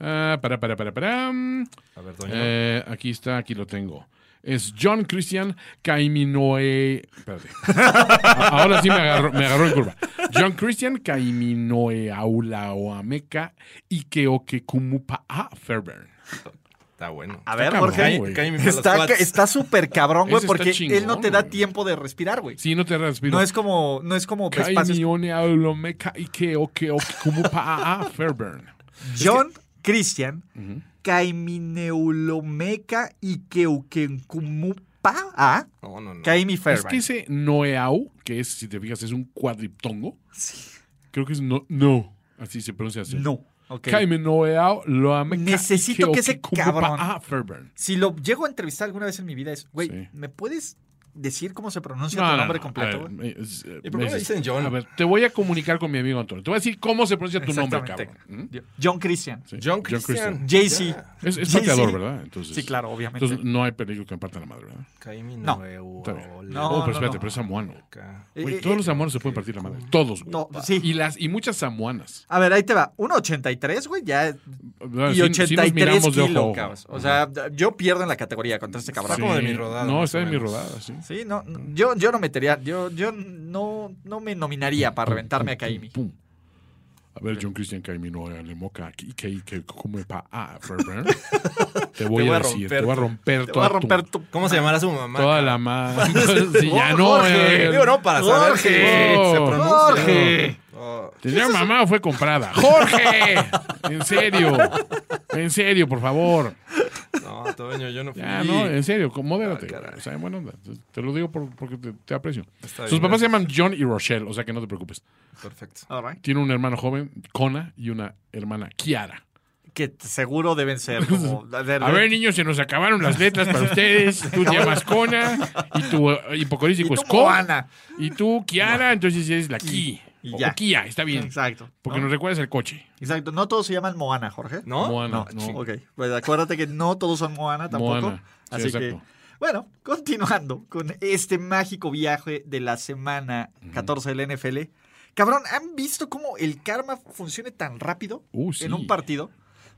Ah, para, para, para, para. A ver, doña. eh, aquí está, aquí lo tengo. Es John Christian Caiminoe. Espérate. Ahora sí me agarró, me agarró en curva. John Christian Caiminoe Aulaoameca Ikeoke Kumupa A Fairburn. Está bueno. A ver, cabrón, los Está está súper cabrón, güey, está porque chingón, él no te da güey. tiempo de respirar, güey. Sí, no te respiro. No es como, no es como espacios. Caimione Aulaomeca Ikeoke Kumupa A Fairburn. John Christian, Caimineulomeca y Keukenkumupa a No, no, no. Kaimi Es que ese Noeau, que es, si te fijas, es un cuadriptongo. Creo que es no, no. Así se pronuncia así. No. Jaime Noeau lo ame. Necesito que ese cabrón- Ah. Si lo llego a entrevistar alguna vez en mi vida es, güey, Sí. ¿me puedes decir cómo se pronuncia No, tu no, nombre no. completo? A ver, güey? me- es- eh, ¿Y por qué me dicen John? A ver, te voy a comunicar con mi amigo Antonio. Te voy a decir cómo se pronuncia tu nombre, cabrón. ¿Mm? John Christian. Sí, John Christian. JC. Es, es pateador, ¿verdad? Entonces, Sí, claro, obviamente. Entonces no hay peligro que me partan la madre, ¿verdad? Kaimi No. Noeu, Está bien. Ole- No, oh, pero espérate, no. pero es samuano. Eh, Güey, eh, todos los samuanos se pueden partir la madre. Todos. güey. No, sí. Y, las, y muchas samuanas. A ver, ahí te va. 1.83, güey, ya. Y sí- sí nos 83 miramos de ojo a ojo. kilogramos. O sea, yo pierdo en la categoría contra este cabrón. Está como de mi rodada, No, está de mi rodada, sí. Sí, no, no, yo, yo no metería, yo, yo no, no me nominaría para reventarme a Kaimi. Pum. A ver, John Christian Caimino, Alemoca, y que que come pa ah. Te voy Te voy a a decir, romper te voy a tu- romper Te voy toda a romper tu, tu... ¿Cómo se llamará su mamá? toda la madre. sí, ya no. Jorge, eh, Digo, no, para saber si Jorge. se pronuncia. Jorge. Oh, ¿Tenía mamá o fue comprada? ¡Jorge! En serio. En serio, por favor. No, Toño, yo no fui. Ya, no, en serio, modérate. Ah, o sea, bueno, te lo digo por- porque te, te aprecio. Está Sus bien, papás se llaman John y Rochelle, o sea que no te preocupes. Perfecto. All right. Tiene un hermano joven, Kona, y una hermana, Kiara. Que seguro deben ser como... A ver, niños, se nos acabaron las letras para ustedes. Tú te llamas Kona y tu eh, hipocorístico Y es. Moana. Y tú, Kiara, entonces es la Ki. Y ya. o Kia, está bien. Exacto. Porque ¿no? nos recuerdas el coche. Exacto. No todos se llaman Moana, Jorge. ¿No? Moana, No, no. Ok. Pues acuérdate que no todos son Moana tampoco. Moana. Sí, Así que, bueno, continuando con este mágico viaje de la semana 14 del NFL. Cabrón, ¿han visto cómo el karma funciona tan rápido Uh, sí. en un partido?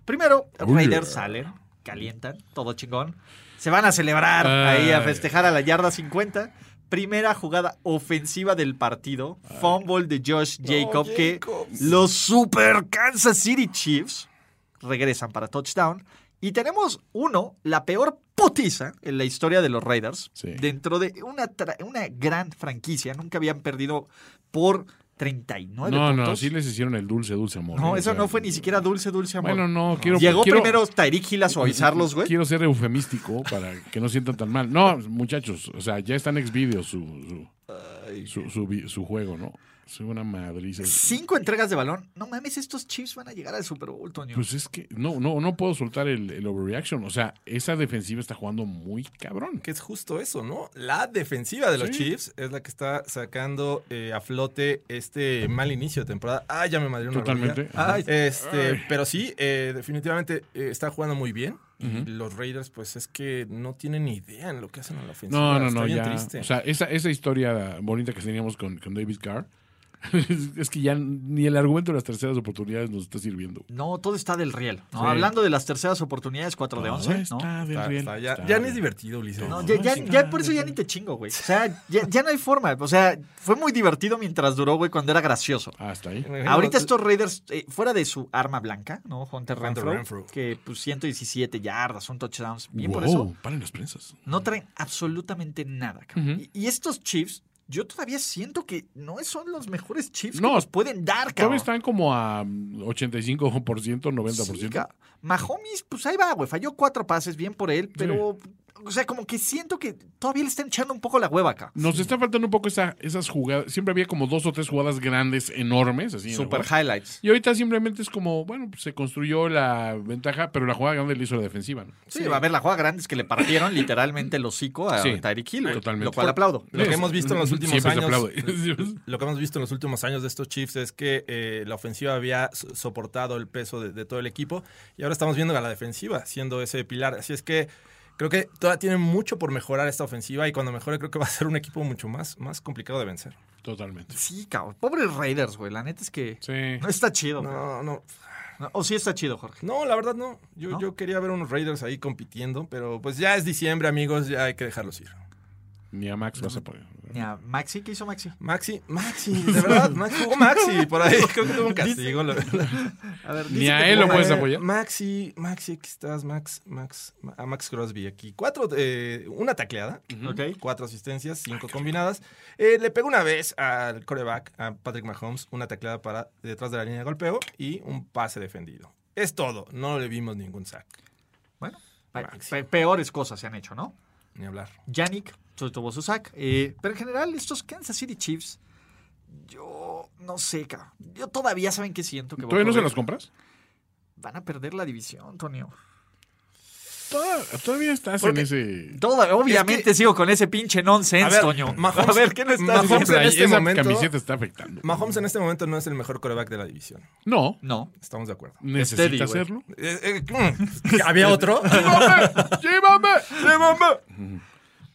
Primero, Oh, Raiders yeah. salen, calientan, todo chingón. Se van a celebrar ahí a festejar a la yarda 50. Primera jugada ofensiva del partido. Fumble de Josh Jacob, que los Super Kansas City Chiefs regresan para touchdown. Y tenemos uno, la peor putiza en la historia de los Raiders. Sí. Dentro de una, una gran franquicia. Nunca habían perdido por 39 No, puntos. no, sí les hicieron el dulce, dulce amor. No, ¿eh? eso O sea, no fue ni siquiera dulce, dulce amor. Bueno, no, quiero. Llegó quiero- primero Tyreek Hill a suavizarlos, güey. Quiero ser eufemístico para que no sientan tan mal. No, muchachos, o sea, ya está en Xvideos su, su, su, su su juego, ¿no? Soy una madriza. Cinco entregas de balón. No mames, estos Chiefs van a llegar al Super Bowl, Toño. Pues es que no, no, no puedo soltar el, el overreaction. O sea, esa defensiva está jugando muy cabrón. Que es justo eso, ¿no? La defensiva de los Sí. Chiefs es la que está sacando eh, a flote este mal inicio de temporada. Ah, ya me madrió una Totalmente. Ay, Este, Ay. pero sí, eh, definitivamente eh, está jugando muy bien. Y los Raiders, pues es que no tienen ni idea en lo que hacen en la ofensiva. No, no, Está no, bien ya. triste. O sea, esa, esa historia bonita que teníamos con, con David Carr, es, que ya ni el argumento de las terceras oportunidades nos está sirviendo. No, todo está del riel. ¿no? Sí. Hablando de las terceras oportunidades, 4 de Todo 11. ¿no? está del Está- riel, está- ya, está ya ni bien. es divertido, Ulises. No, No, ya, ya, no, por eso no, ya no. ni te chingo, güey. O sea, ya, ya no hay forma. O sea, fue muy divertido mientras duró, güey, cuando era gracioso. Hasta ahí. Me imagino- Ahorita estos Raiders, eh, fuera de su arma blanca, ¿no? Hunter Hunter Renfro, Renfro. que pues 117 yardas, son touchdowns. Bien por eso. Paren las prensas. No traen absolutamente nada. cabrón. Ujú. y, y estos Chiefs, yo todavía siento que no son los mejores Chiefs No, que nos pueden dar, Todavía cabrón. están como a 85%, 90%. Sí, Mahomes, pues ahí va, güey. Falló cuatro pases, bien por él, pero, o sea, como que siento que todavía le están echando un poco la hueva acá. Nos está faltando un poco esa, esas jugadas. Siempre había como dos o tres jugadas grandes, enormes, así. Super highlights. Y ahorita simplemente es como, bueno, pues se construyó la ventaja, pero la jugada grande le hizo la defensiva. ¿no? Sí, va a ver la jugada grande es que le partieron literalmente el hocico a Sí, Tyreek Hill, totalmente. Lo cual aplaudo. Lo que hemos visto en los últimos Siempre se años. aplaude. Lo que hemos visto en los últimos años de estos Chiefs es que eh, la ofensiva había so- soportado el peso de, de todo el equipo y ahora estamos viendo a la defensiva siendo ese pilar. Así es que Creo que todavía tiene mucho por mejorar esta ofensiva y cuando mejore creo que va a ser un equipo mucho más, más complicado de vencer. Totalmente. Sí, cabrón. Pobres Raiders, güey. La neta es que Sí. no está chido. güey. No, no. No, O sí está chido, Jorge. No, la verdad no. Yo, ¿No? yo quería ver unos Raiders ahí compitiendo, pero pues ya es diciembre, amigos, ya hay que dejarlos ir. Ni a Max vas a poder. Mira, Maxi, ¿qué hizo Maxi? Maxi, Maxi, de verdad, Maxi, jugó Maxi por ahí. Creo que tuvo un castigo. la verdad. A ver, Ni a él lo puedes apoyar. Maxi, Maxi, aquí estás, Max, Max, a Max Crosby aquí. Cuatro, eh, una tacleada, cuatro asistencias, cinco combinadas. Eh, le pegó una vez al coreback, a Patrick Mahomes, una tacleada para detrás de la línea de golpeo y un pase defendido. Es todo, no le vimos ningún sack, Bueno, pe- Maxi. pe- peores cosas se han hecho, ¿no? Ni hablar. Yannick solo tuvo su sack. eh, pero en general, estos Kansas City Chiefs, yo no sé, cabrón. Yo todavía saben que siento que ¿Todavía no se los compras? van a perder la división, Antonio. Toda- Todavía estás Porque- en ese. Toda- obviamente sigo con ese pinche nonsense, A ver, Toño. Mahomes- a ver, ¿qué le estás Mahomes diciendo? en este esa momento- camiseta está afectando. Mahomes en este momento no es el mejor coreback de la división. No, No. Estamos de acuerdo. necesita Steady, hacerlo. Eh, eh, ¿Había otro? ¡Llévame! ¡Llévame!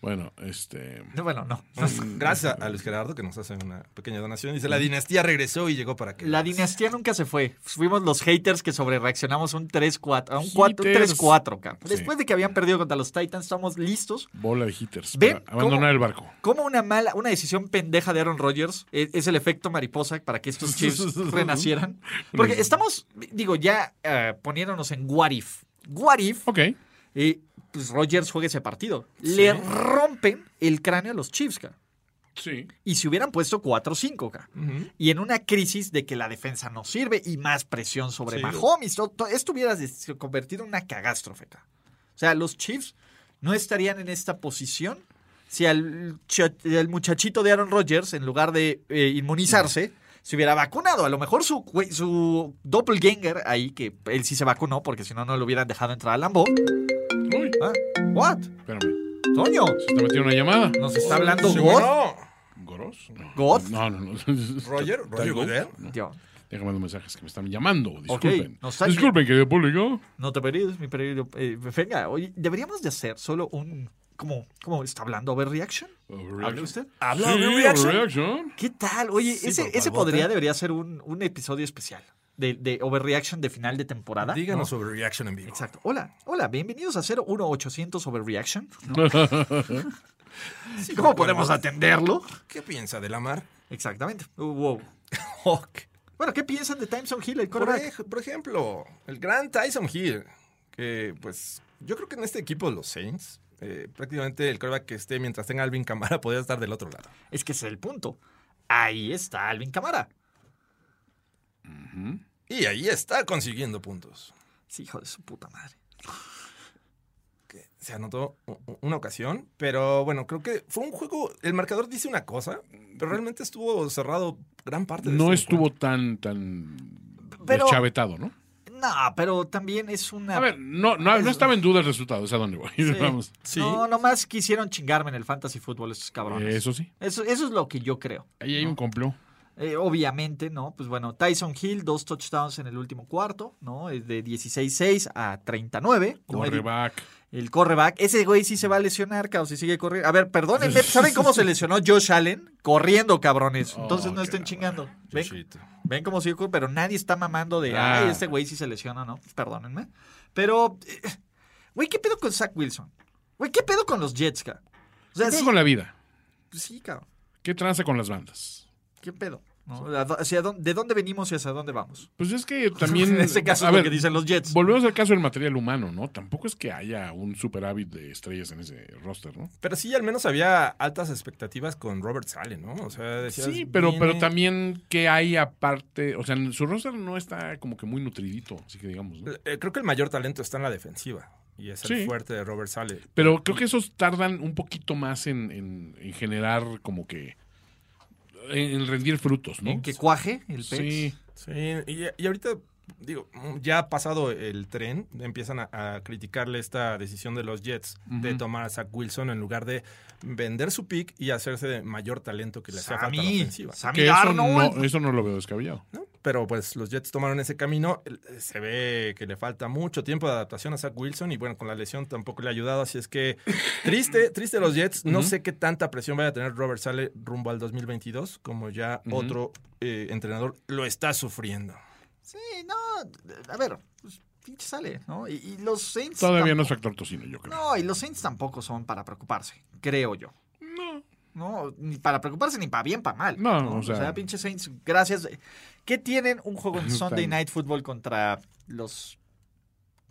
Bueno, este. No, Bueno, no. Gracias a Luis Gerardo que nos hace una pequeña donación. Dice, la dinastía regresó y llegó para que... La dinastía nunca se fue. Fuimos los haters que sobrereaccionamos un 3-4, a un 4 un Haters. 3-4, cabrón. Sí. Después de que habían perdido contra los Titans, estamos listos. Bola de hitters. ¿Ven abandonar cómo- el barco. Como una mala, una decisión pendeja de Aaron Rodgers es, es el efecto mariposa para que estos Chiefs renacieran. Porque estamos, digo, ya eh, poniéndonos en what if. What if, Ok. eh, pues Rodgers juega ese partido. Le rompen el cráneo a los Chiefs, cara. Sí. Y se hubieran puesto 4-5, cara. Ujú. Y en una crisis de que la defensa no sirve y más presión sobre Sí. Mahomes. to- to- Esto hubiera convertido en una catástrofe. cara. O sea, los Chiefs no estarían en esta posición si al el muchachito de Aaron Rodgers, en lugar de eh, inmunizarse, se hubiera vacunado. A lo mejor su, su doppelganger ahí, que él sí se vacunó, porque si no, no lo hubieran dejado entrar al Lambo. ¿Ah? ¿What? espérame. Toño, Se está metiendo una llamada. nos está hablando Sí, God. bueno. ¿Goros? No. ¿God? No, no, no. Roger, ¿Está Roger God? Goodell. No. Tío, Déjame mandar mensajes que me están llamando. Disculpen. está- Disculpen, querido público. No te perías, mi período. Eh, venga, oye, deberíamos de hacer solo un... ¿Cómo, cómo está hablando? ¿Overreaction? ¿Habla usted? ¿Habla Sí, overreaction? overreaction. ¿Qué tal? Oye, Sí, ese, ese podría, ¿eh? debería ser un, un episodio especial de, de Overreaction de final de temporada. Díganos ¿no? sobre reaction en vivo. Exacto. Hola, hola, bienvenidos a 01800 Overreaction. Sí, ¿Cómo podemos atenderlo? ¿Qué piensa de Lamar? Exactamente. Uh, wow. Ok. Bueno, ¿qué piensan de Tyson Hill, el Por, quarterback? ej- por ejemplo, el gran Tyson Hill, que pues yo creo que en este equipo de los Saints, eh, prácticamente el coreback que esté mientras tenga Alvin Camara podría estar del otro lado. Es que ese es el punto. Ahí está Alvin Camara. Y ahí está consiguiendo puntos. Sí, hijo de su puta madre. Que se anotó una ocasión, pero bueno, creo que fue un juego, el marcador dice una cosa, pero realmente estuvo cerrado gran parte de No este estuvo encuentro. tan, tan Pero- deschavetado, ¿no? No, pero también es una... A ver, no, no, no estaba en duda el resultado, es a dónde voy. Vamos. Sí. No, nomás quisieron chingarme en el fantasy fútbol estos cabrones. Eso sí. Eso, eso es lo que yo creo. Ahí hay un complot. Eh, obviamente, ¿no? Pues bueno, Tyson Hill, dos touchdowns en el último cuarto, ¿no? Es de 16-6 a 39. ¿no? El- Correback. El correback. Ese güey sí se va a lesionar, cabrón, si sigue corriendo. A ver, perdónenme, ¿saben cómo se lesionó Josh Allen? Corriendo, cabrones. Entonces Oh, no estén chingando. Ven, ven cómo sigue, pero nadie está mamando de, Ah. ay, este güey sí se lesiona, ¿no? Perdónenme. Pero, eh, güey, ¿qué pedo con Zach Wilson? Güey, ¿qué pedo con los Jets, cabrón? O sea, ¿Qué pedo sí, con la vida? sí, cabrón. ¿Qué tranza con las bandas? ¿Qué pedo? ¿No? ¿A dó- hacia dónde- ¿De dónde venimos y hacia dónde vamos? Pues es que también. en este caso a es lo ver, que dicen los Jets. Volvemos al caso del material humano, ¿no? Tampoco es que haya un superávit de estrellas en ese roster, ¿no? Pero sí, al menos había altas expectativas con Robert Sale, ¿no? O sea, decías, Sí, pero, viene- pero también que hay aparte. O sea, su roster no está como que muy nutridito, así que digamos, ¿no? Eh, Creo que el mayor talento está en la defensiva. Y es el Sí. fuerte de Robert Sale. Pero creo que esos tardan un poquito más en, en- en generar como que. En, en rendir frutos, ¿no? En que cuaje el pez. Sí. Sí, y, y ahorita, digo, ya ha pasado el tren, empiezan a, a criticarle esta decisión de los Jets de tomar a Zach Wilson en lugar de vender su pick y hacerse de mayor talento que le hacía falta a la ofensiva. Sammy Que eso no, eso no lo veo descabellado. ¿no? pero pues los Jets tomaron ese camino. El- Se ve que le falta mucho tiempo de adaptación a Zach Wilson y bueno, con la lesión tampoco le ha ayudado, así es que triste, triste los Jets. No sé qué tanta presión vaya a tener Robert Sale rumbo al 2022, como ya otro eh, entrenador lo está sufriendo. Sí, no, a ver, pues, pinche sale, ¿no? Y, y los Saints. Todavía no es factor tocino, yo creo. No, y los Saints tampoco son para preocuparse, creo yo. No. No, ni para preocuparse ni para bien, para mal. No, o sea- pinche Saints, gracias. ¿Qué tienen un juego en Sunday Night Football contra los...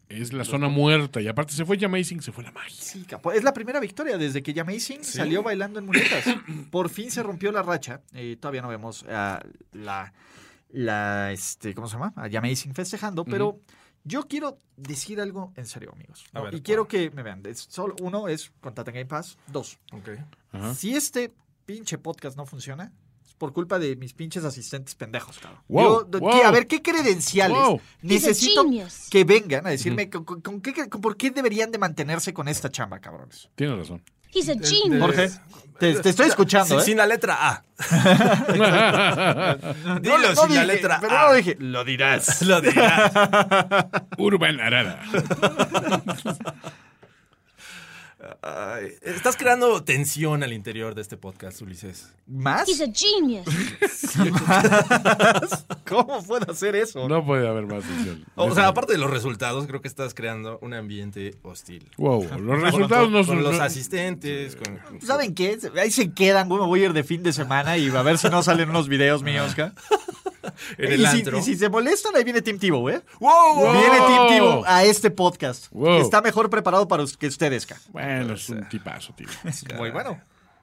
Es la zona muerta. Y aparte se fue Jamazing, se fue la magia. Sí, capo- es la primera victoria desde que Jamazing salió bailando en muletas. Por fin se rompió la racha. Eh, todavía no vemos la, la, este, ¿cómo se llama? A Jamazing festejando, pero yo quiero decir algo en serio, amigos. A ¿no? ver, y quiero que me vean. Es solo, uno es contraten Game Pass. Dos. Si este pinche podcast no funciona, es por culpa de mis pinches asistentes pendejos, cabrón. Wow, Yo, wow. a ver, ¿qué credenciales Wow. necesito que vengan a decirme con, con- con qué, con por qué deberían de mantenerse con esta chamba, cabrones? Tienes razón. He's a genius. Jorge, te, te estoy escuchando, Sí, ¿eh? Sin la letra A. Dilo No, no sin la dije, letra pero A. no dije, lo dirás. Lo dirás. Urban Arada. Ay, estás creando tensión al interior de este podcast, Ulises. ¿Más? He's a genius. ¿Cómo puedo hacer eso? No puede haber más tensión. O sea, aparte de los resultados, creo que estás creando un ambiente hostil. Wow, los resultados no con son. los no- asistentes, con, ¿Saben qué? Ahí se quedan. Me voy a ir de fin de semana y a ver si no salen unos videos míos, ¿ca? en y, si, antro. y si se molestan, ahí viene Team Tivo, ¿eh? ¡Wow! Wow. Viene Team Tivo a este podcast. Wow. que Está mejor preparado para que ustedes, ca. Bueno, es un tipazo, tío. Muy bueno,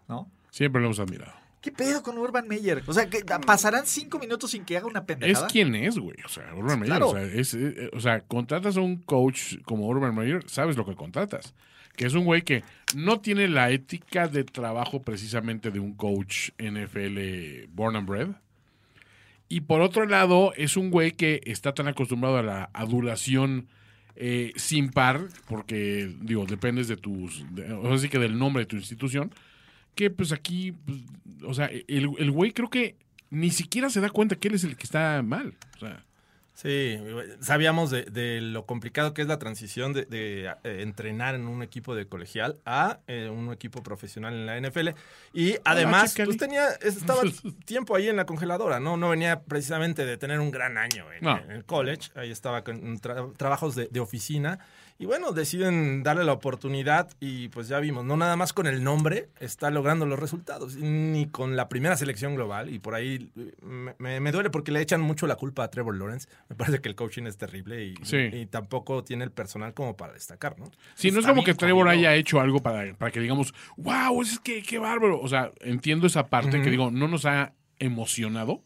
¿no? Siempre lo hemos admirado. ¿Qué pedo con Urban Meyer? O sea, que pasarán cinco minutos sin que haga una Es pendejada. quien es, güey. O sea, Urban Meyer. Claro. O, sea, es, eh, o sea, contratas a un coach como Urban Meyer, sabes lo que contratas. Que es un güey que no tiene la ética de trabajo precisamente de un coach NFL born and bred. Y por otro lado, es un güey que está tan acostumbrado a la adulación eh, sin par, porque, digo, dependes de tus. de- o sea, sí que del nombre de tu institución, que pues aquí, pues, o sea, el, el güey creo que ni siquiera se da cuenta que él es el que está mal. O sea, Sí, sabíamos de, de lo complicado que es la transición de, de, eh, entrenar en un equipo de colegial a eh, un equipo profesional en la NFL. Y además, Chicali. pues tenía, estaba tiempo ahí en la congeladora, ¿no? No venía precisamente de tener un gran año en, No. en el college. Ahí estaba con tra- trabajos de oficina. Y bueno, deciden darle la oportunidad y pues ya vimos, no nada más con el nombre está logrando los resultados, ni con la primera selección global. Y por ahí me, me- me duele porque le echan mucho la culpa a Trevor Lawrence. Me parece que el coaching es terrible y, Sí. y tampoco tiene el personal como para destacar, ¿no? Sí, no es Está como que Trevor haya hecho algo para, para que digamos, wow, es que qué bárbaro. O sea, entiendo esa parte que digo, no nos ha emocionado,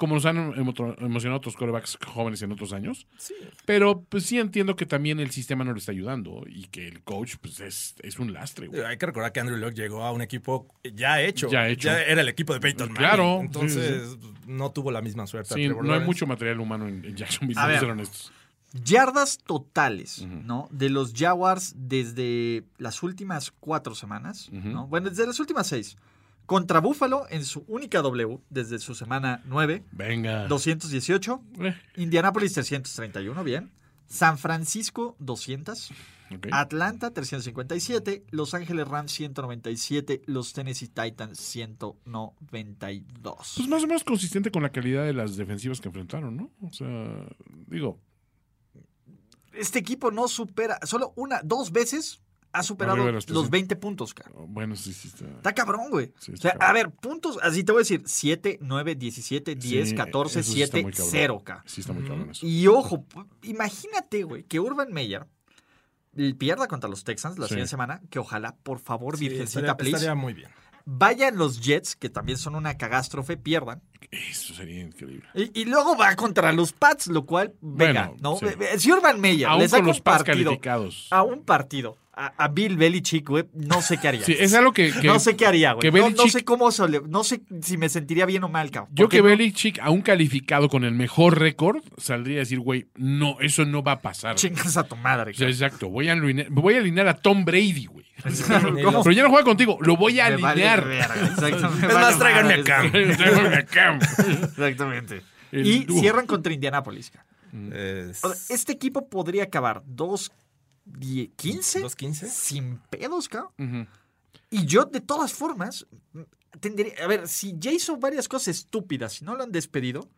como nos han emo- emocionado otros corebacks jóvenes en otros años. Sí. Pero pues sí entiendo que también el sistema no le está ayudando y que el coach pues es, es un lastre. güey. Hay que recordar que Andrew Locke llegó a un equipo ya hecho. Ya hecho. era el equipo de Peyton Manning. Claro, Entonces no tuvo la misma suerte. Sí, no hay mucho material humano en, en Jacksonville, A ver. ser honestos. Yardas totales, ¿no? De los Jaguars desde las últimas cuatro semanas, ¿no? Bueno, desde las últimas seis. Contra Buffalo en su única W desde su semana 9, Venga. 218. Eh, Indianapolis 331, bien. San Francisco 200. ok. Atlanta 357. Los Ángeles Rams 197. Los Tennessee Titans 192. Pues más o menos consistente con la calidad de las defensivas que enfrentaron, ¿no? O sea, digo, Este equipo no supera, solo una, dos veces ha superado los los 300. 20 puntos, cara. bueno, sí, sí está. Está cabrón, güey. Sí, o está sea, cabrón. a ver, puntos, así te voy a decir, 7, 9, 17, 10, Sí, 14, eso sí está 7, muy cabrón. 0, K. Sí, está muy cabrón eso. Y ojo, imagínate, güey, que Urban Meyer pierda contra los Texans la Sí. siguiente semana, que ojalá, por favor, Sí, virgencita, estaría, please, estaría muy bien. vayan los Jets, que también son una cagástrofe, pierdan. Eso sería increíble. Y, y luego va contra los Pats, lo cual, venga, Bueno, ¿no? sí. Si Urban Meyer Aún le saca con los Pats calificados. a un partido a, a Bill Belichick, güey, no sé qué haría. Sí, es algo que. que- no sé qué haría, güey. No, sé cómo se le- no sé si me sentiría bien o mal, cabrón. Yo que no- Belichick, aún calificado con el mejor récord, saldría a decir, güey, no, eso no va a pasar. Chingas a tu madre, O sea, exacto, voy a, alinear, voy a alinear a Tom Brady, güey. ¿Cómo? Pero ya no juega contigo, lo voy a Me vale alinear. exacto, me Es vale más, tráiganme. Tráigame acá. Exactamente. El y dúo. cierran contra Indianapolis. cara. Es- O sea, Este equipo podría acabar 2-15 ¿2-15? sin pedos, cabrón. Y yo, de todas formas, tendría. A ver, si ya hizo varias cosas estúpidas y no lo han despedido,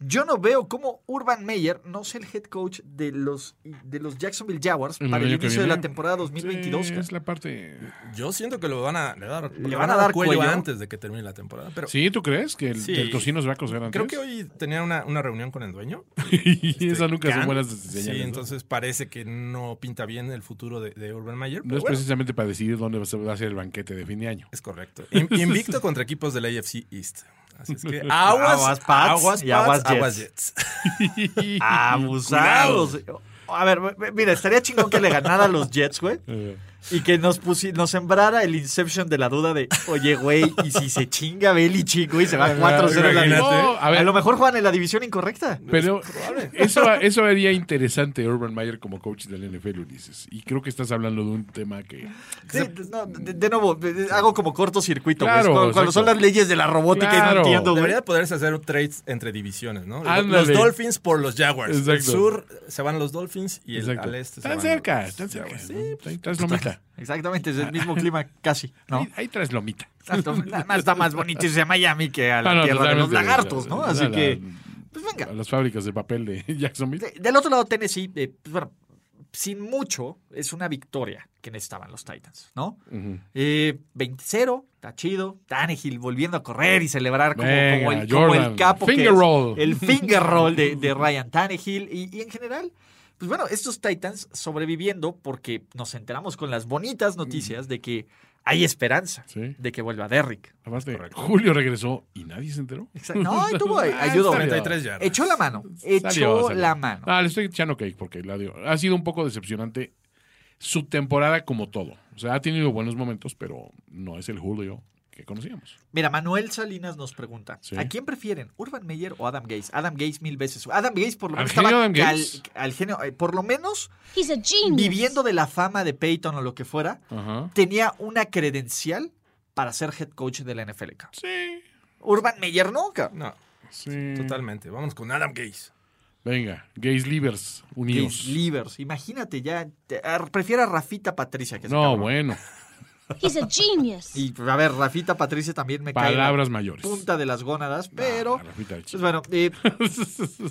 yo no veo cómo Urban Meyer no sea el head coach de los, de los Jacksonville Jaguars El para el inicio de la temporada 2022. Sí, es la parte. Yo siento que lo van a, le, van a- Le le van a dar cuello. antes de que termine la temporada. Pero Sí, ¿tú crees que el, Sí. el tocino se va a antes? creo que hoy tenía una, una reunión con el dueño. y esas nunca son buenas señales. Sí, ¿no? entonces parece que no pinta bien el futuro de, de Urban Meyer. No pero es bueno, precisamente para decidir dónde va a ser- va a ser el banquete de fin de año. es correcto. In- Invicto contra equipos de la AFC East. Así es que aguas, Aguas Pats aguas, y aguas Jets. Abusados. A ver, mira, estaría chingón que le ganara a los Jets, güey. Y que nos, pusi nos sembrara el Inception de la duda de, oye, güey, y si se chinga Belichick, güey, se va 4-0 en la división. No, a lo mejor juegan en la división incorrecta. Pero eso, eso haría interesante Urban Meyer como coach del NFL, Ulises. Y creo que estás hablando de un tema que... Sí, no, de, de nuevo, hago como cortocircuito, Cuando, cuando son las leyes de la robótica y Claro. no entiendo, güey. Debería poderse hacer un trade entre divisiones, ¿no? Ándale. Los Dolphins por los Jaguars. El Exacto. sur se van los Dolphins y el, Exacto. al este se Están van cerca, los están cerca. Jaguars. ¿no? Exactamente, es el mismo clima casi, ¿no? Ahí, ahí traes lomita. Exacto, Nada más está más bonito irse a Miami que a la Ah, no, tierra de los lagartos, ¿no? Así la- que, pues venga. A las fábricas de papel de Jacksonville. De- del otro lado, Tennessee, eh, pues, bueno, sin mucho, es una victoria que necesitaban los Titans, ¿no? Eh, 20-0, está chido. Tannehill volviendo a correr y celebrar como, Venga, como el, como el capo que Finger es. roll. El finger roll de, de Ryan Tannehill. Y, y en general, pues bueno, estos Titans sobreviviendo porque nos enteramos con las bonitas noticias de que hay esperanza Sí. de que vuelva Derrick. Además de Julio regresó y nadie se enteró. Exacto. No, y tuvo, Ah, ayudó. salió. 33 yardas. Echó la mano. Echó Salió, salió. la mano. Ah, le estoy echando cake porque la dio. Ha sido un poco decepcionante su temporada como todo. O sea, ha tenido buenos momentos, pero no es el Julio que conocíamos. Mira, Manuel Salinas nos pregunta: Sí. ¿A quién prefieren? ¿Urban Meyer o Adam Gaze? Adam Gaze mil veces. Adam Gaze por lo ¿Al menos genio estaba Adam cal- al genio, eh, por lo menos He's a genius. viviendo de la fama de Peyton o lo que fuera, tenía una credencial para ser head coach de la NFL. Sí. Urban Meyer no, cabrón. No, Sí. totalmente. Vamos con Adam Gase. Venga, gays livers unidos. Gaze Livers. Imagínate ya. te- a- prefiero a Rafita Patricia que no, cabrón. bueno. He's a genius. Y a ver, Rafita Patricia también me cae. la Palabras mayores. Punta de las gónadas, pero. Rafita, Pues bueno, eh,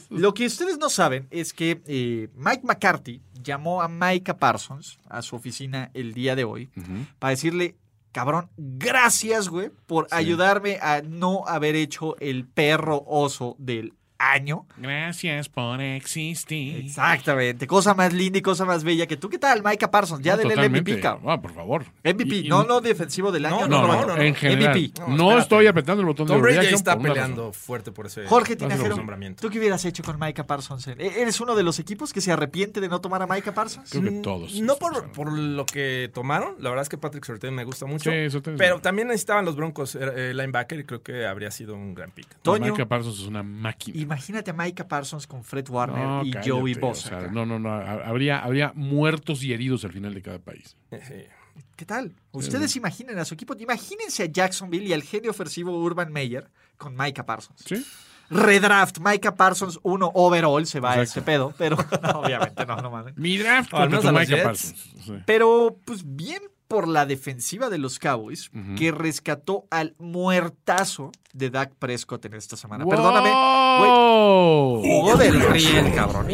lo que ustedes no saben es que eh, Mike McCarthy llamó a Micah Parsons a su oficina el día de hoy para decirle, cabrón, gracias, güey, por ayudarme a no haber hecho el perro oso del año. Gracias por existir. Exactamente, cosa más linda y cosa más bella que tú. ¿Qué tal, Micah Parsons? Ya No, denle el totalmente. MVP, cabrón. Ah, por favor. MVP, Y- y- no, no defensivo del año. No, No, no, no, no, no, en general. MVP. No, estoy apretando el botón Tom de Brady está peleando razón. fuerte por ese Jorge Tinajero. ¿tú qué hubieras hecho con Micah Parsons? ¿E- ¿Eres uno de los equipos que se arrepiente de no tomar a Micah Parsons? Creo que todos. No por, por lo que tomaron, la verdad es que Patrick Surtain me gusta mucho. Sí, Surtain es pero también necesitaban los Broncos eh, linebacker y creo que habría sido un gran pick. Toño, Micah Parsons es una máquina. Imagínate a Micah Parsons con Fred Warner No, y cállate, Joey o Bosa. sea, no, no, no. ha- Habría, habría muertos y heridos al final de cada país. Sí. ¿Qué tal? Ustedes imaginen a su equipo. Imagínense a Jacksonville y al genio ofensivo Urban Meyer con Micah Parsons. ¿Sí? Redraft, Micah Parsons, uno overall, se va a Exacto. ese pedo, pero no, obviamente no, no mames. Mi draft al menos a los Micah Jets. Parsons. Sí. Pero, pues bien por la defensiva de los Cowboys, que rescató al muertazo de Dak Prescott en esta semana. Perdóname, jugó del riel, cabrón.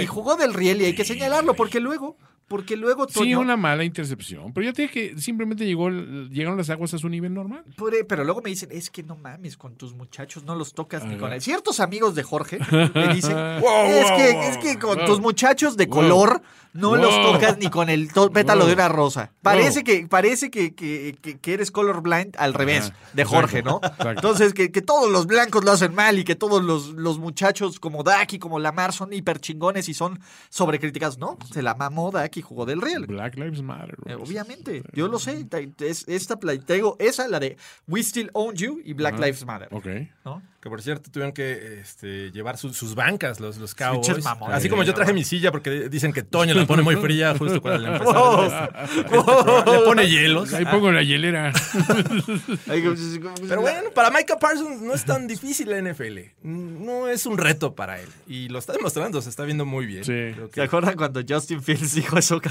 Y jugó del riel y hay que señalarlo porque luego, porque luego Sí, una mala intercepción. Pero ya te dije que simplemente llegó, el- llegaron las aguas a su nivel normal. Pero- Pero luego me dicen, es que no mames, con tus muchachos no los tocas ni con él. Ciertos amigos de Jorge me dicen, Wow, es, wow, que, wow. es que con tus muchachos de color no los tocas ni con el pétalo de una rosa. Parece que parece que, que, que- eres colorblind al revés Ajá, de Jorge, ¿no? exacto. Entonces, que, que todos los blancos lo hacen mal y que todos los, los muchachos como Dak y como Lamar son hiper chingones y son sobrecriticados. No, se la mamó Dak y jugó del riel. Black Lives Matter. Eh, obviamente, yo lo sé. es- esta tengo esa, la de We Still Own You y Black. Lives Matter. Ok. ¿no? Que por cierto tuvieron que este, llevar sus- sus bancas los, los Cowboys. Mamones. Así como yo traje mi silla porque dicen que Toño la pone muy fría justo cuando le empezó. Le pone hielos. Ahí pongo la hielera. Pero bueno, para Micah Parsons no es tan difícil la NFL. No es un reto para él. Y lo está demostrando, se está viendo muy bien. Sí. Que- ¿Se acuerdan cuando Justin Fields dijo eso?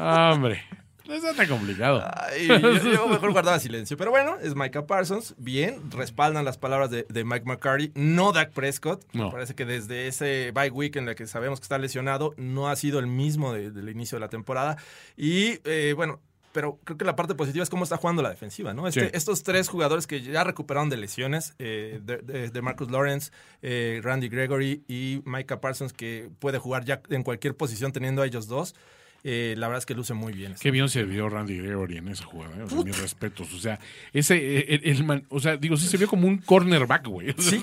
Ah, Hombre, no está tan complicado. Ay, yo, yo mejor guardaba silencio. Pero bueno, es Micah Parsons. Bien, respaldan las palabras de, de Mike McCarthy. No Dak Prescott. No. Me parece que desde ese bye week en la que sabemos que está lesionado, no ha sido el mismo de- del inicio de la temporada. Y eh, bueno. Pero creo que la parte positiva es cómo está jugando la defensiva, ¿no? Este- Sí. Estos tres jugadores que ya recuperaron de lesiones, eh, de, de- de Marcus Lawrence, eh, Randy Gregory y Micah Parsons, que puede jugar ya en cualquier posición teniendo a ellos dos, eh, la verdad es que luce muy bien. Qué bien se vio Randy Gregory en esa jugada. ¿eh? O sea, mis respetos. O sea, ese, eh, el, el man- o sea, digo, sí se vio como un cornerback, güey. Sí,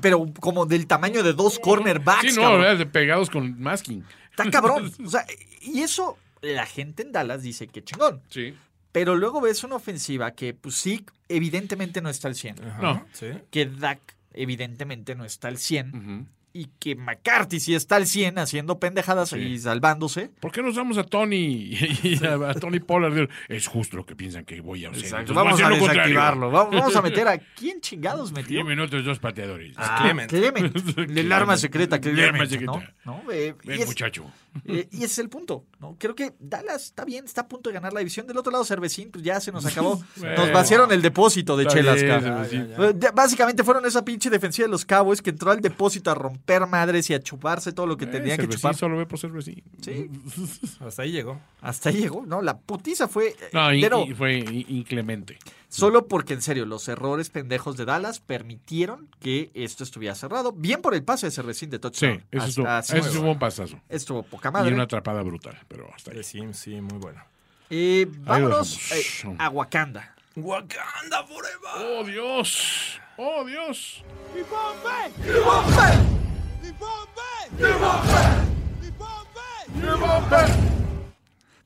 pero como del tamaño de dos cornerbacks. Sí, no, de pegados con masking. Está cabrón. O sea, y eso la gente en Dallas dice que chingón. Sí. Pero luego ves una ofensiva que, pues sí, evidentemente no está al 100. Ajá, No. sí. Que Dak evidentemente no está al 100. Ujú. Y que McCarthy sí está al 100 haciendo pendejadas Sí. y salvándose. ¿Por qué nos damos a Tony y a, a Tony Pollard? Es justo lo que piensan que voy a hacer. Entonces, Vamos a contrario. desactivarlo. Vamos, vamos a meter a quién chingados metió. Dime otros dos pateadores. Ah, Clement. Clement. El arma secreta, El arma Clement, secreta. ¿no? ¿No? Eh, Ven, y, es, muchacho. eh, y ese es el punto, ¿no? Creo que Dallas está bien, está a punto de ganar la división. Del otro lado, Cervecín, pues ya se nos acabó. Nos vaciaron el depósito de Está chelas, bien, cabrón. Cervecín. Ya, Básicamente fueron esa pinche defensiva de los Cowboys que entró al depósito a romper madres y a chuparse todo lo que Eh, tenían que chupar. solo ve por Cervecín. Sí. Hasta ahí llegó. Hasta ahí llegó, ¿no? La putiza fue. eh, No, y- pero y fue in- inclemente. solo porque, en serio, los errores pendejos de Dallas permitieron que esto estuviera cerrado. Bien por el pase de Cervecín de Sí, touchdown. eso Hasta- estuvo, así eso estuvo un pasazo. Estuvo poca Y madre. una atrapada brutal, pero hasta ahí. Sims, sí, muy bueno. Eh, vámonos eh, a Wakanda. Wakanda forever. ¡Oh, Dios! ¡Oh, Dios!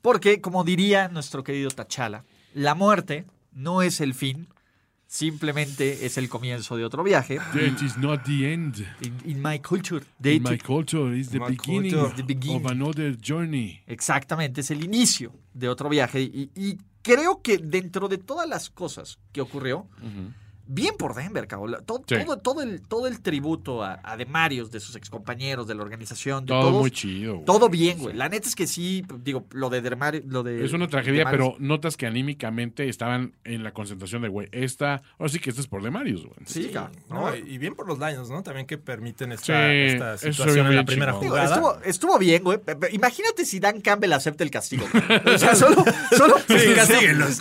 Porque, como diría nuestro querido Tachala, la muerte no es el fin, simplemente es el comienzo de otro viaje. That is not the end. In, in my culture. de In my culture is the beginning, culture. The beginning. of another journey. Exactamente, es el inicio de otro viaje. Y, y creo que dentro de todas las cosas que ocurrió, bien por Denver, cabrón. Todo, Sí. todo, todo el, todo el tributo a, a Demarios, de sus excompañeros, de la organización, de Todo todos, muy chido. güey. Todo bien, güey. La neta es que sí, digo, lo de Demarios, lo de... Es una tragedia, Demarios- pero notas que anímicamente estaban en la concentración de, güey, esta, ahora sí que esta es por Demarius, güey. Sí, cabrón. No, ¿no? y bien por los Lions, ¿no? También que permiten esta, Sí, esta situación en la primera. Digo, jugada. estuvo, estuvo bien, güey. Imagínate si Dan Campbell acepta el castigo. güey. O sea, solo... solo Sí, castíguenlos.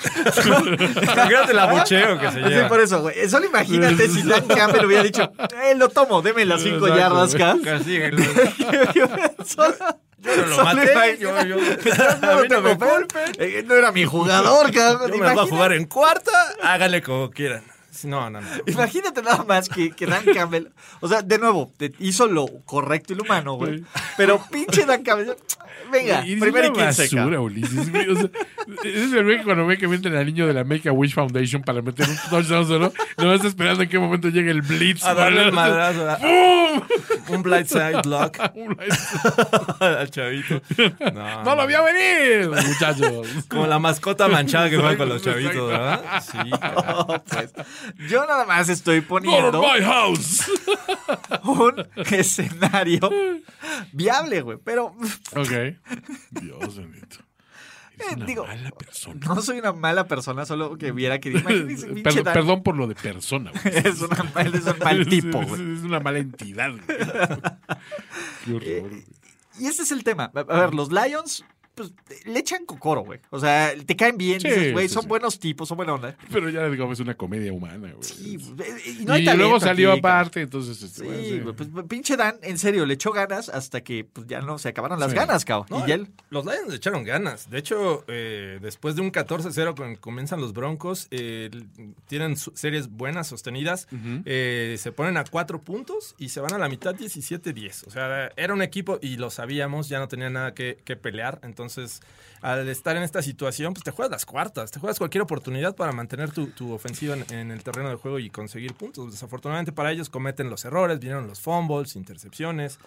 Imagínate el abucheo que se Sí, lleva. por eso, güey. Solo imagínate si Dan Campbell hubiera dicho, eh, lo tomo, deme las cinco yardas. Cas. Solo- Yo no lo maté. Yo, yo, No a lo mí no me culpen. Eh, No era mi jugador, cabrón. Yo me voy a jugar en cuarta. Háganle como quieran. No, no, no. Imagínate nada más que, que Dan Campbell, o sea, de nuevo, te- hizo lo correcto y lo humano, güey. Pero pinche Dan Campbell, venga, primero y quince, basura. Ulises, güey. O sea, ese es el güey que cuando ve que meten al niño de la Make a Wish Foundation para meter un touchdown solo, no está esperando en qué momento llegue el blitz. A darle el madrazo. a- ¡Bum! Un blindside block Un- al chavito. No, ¡No lo vio venir, muchachos! Como la mascota manchada que juegan con los chavitos, ¿verdad? Sí. No, pues, yo nada más estoy ¡Not poniendo my house! un escenario viable, güey. Pero Ok. Dios bendito. Eh, una digo, mala persona. no soy una mala persona, solo que viera que Perdón, perdón por lo de persona, güey. Es, una, es un mal tipo, güey. Es, una mala entidad, güey. Qué horror. güey. Y ese es el tema. A ver, los Lions, pues, le echan cocoro, güey. O sea, te caen bien, Sí, dices, güey, sí, son sí. buenos tipos, son buena onda. Pero ya digamos es una comedia humana, güey. Sí, y, y no hay talento luego salió aquí, aparte, entonces. este, Sí, pues pinche Dan, en serio, le echó ganas hasta que pues, ya no se acabaron las Sí. ganas, cabrón. No, y él, Los Lions le echaron ganas. De hecho, eh, después de un 14-0 con comienzan los Broncos, eh, tienen series buenas, sostenidas. eh, se ponen a cuatro puntos y se van a la mitad 17-10. O sea, era un equipo y lo sabíamos, ya no tenía nada que, que pelear. Entonces, Entonces, al estar en esta situación, pues te juegas las cuartas, te juegas cualquier oportunidad para mantener tu, ofensiva en, en el terreno de juego y conseguir puntos. Desafortunadamente para ellos cometen los errores, vinieron los fumbles, intercepciones.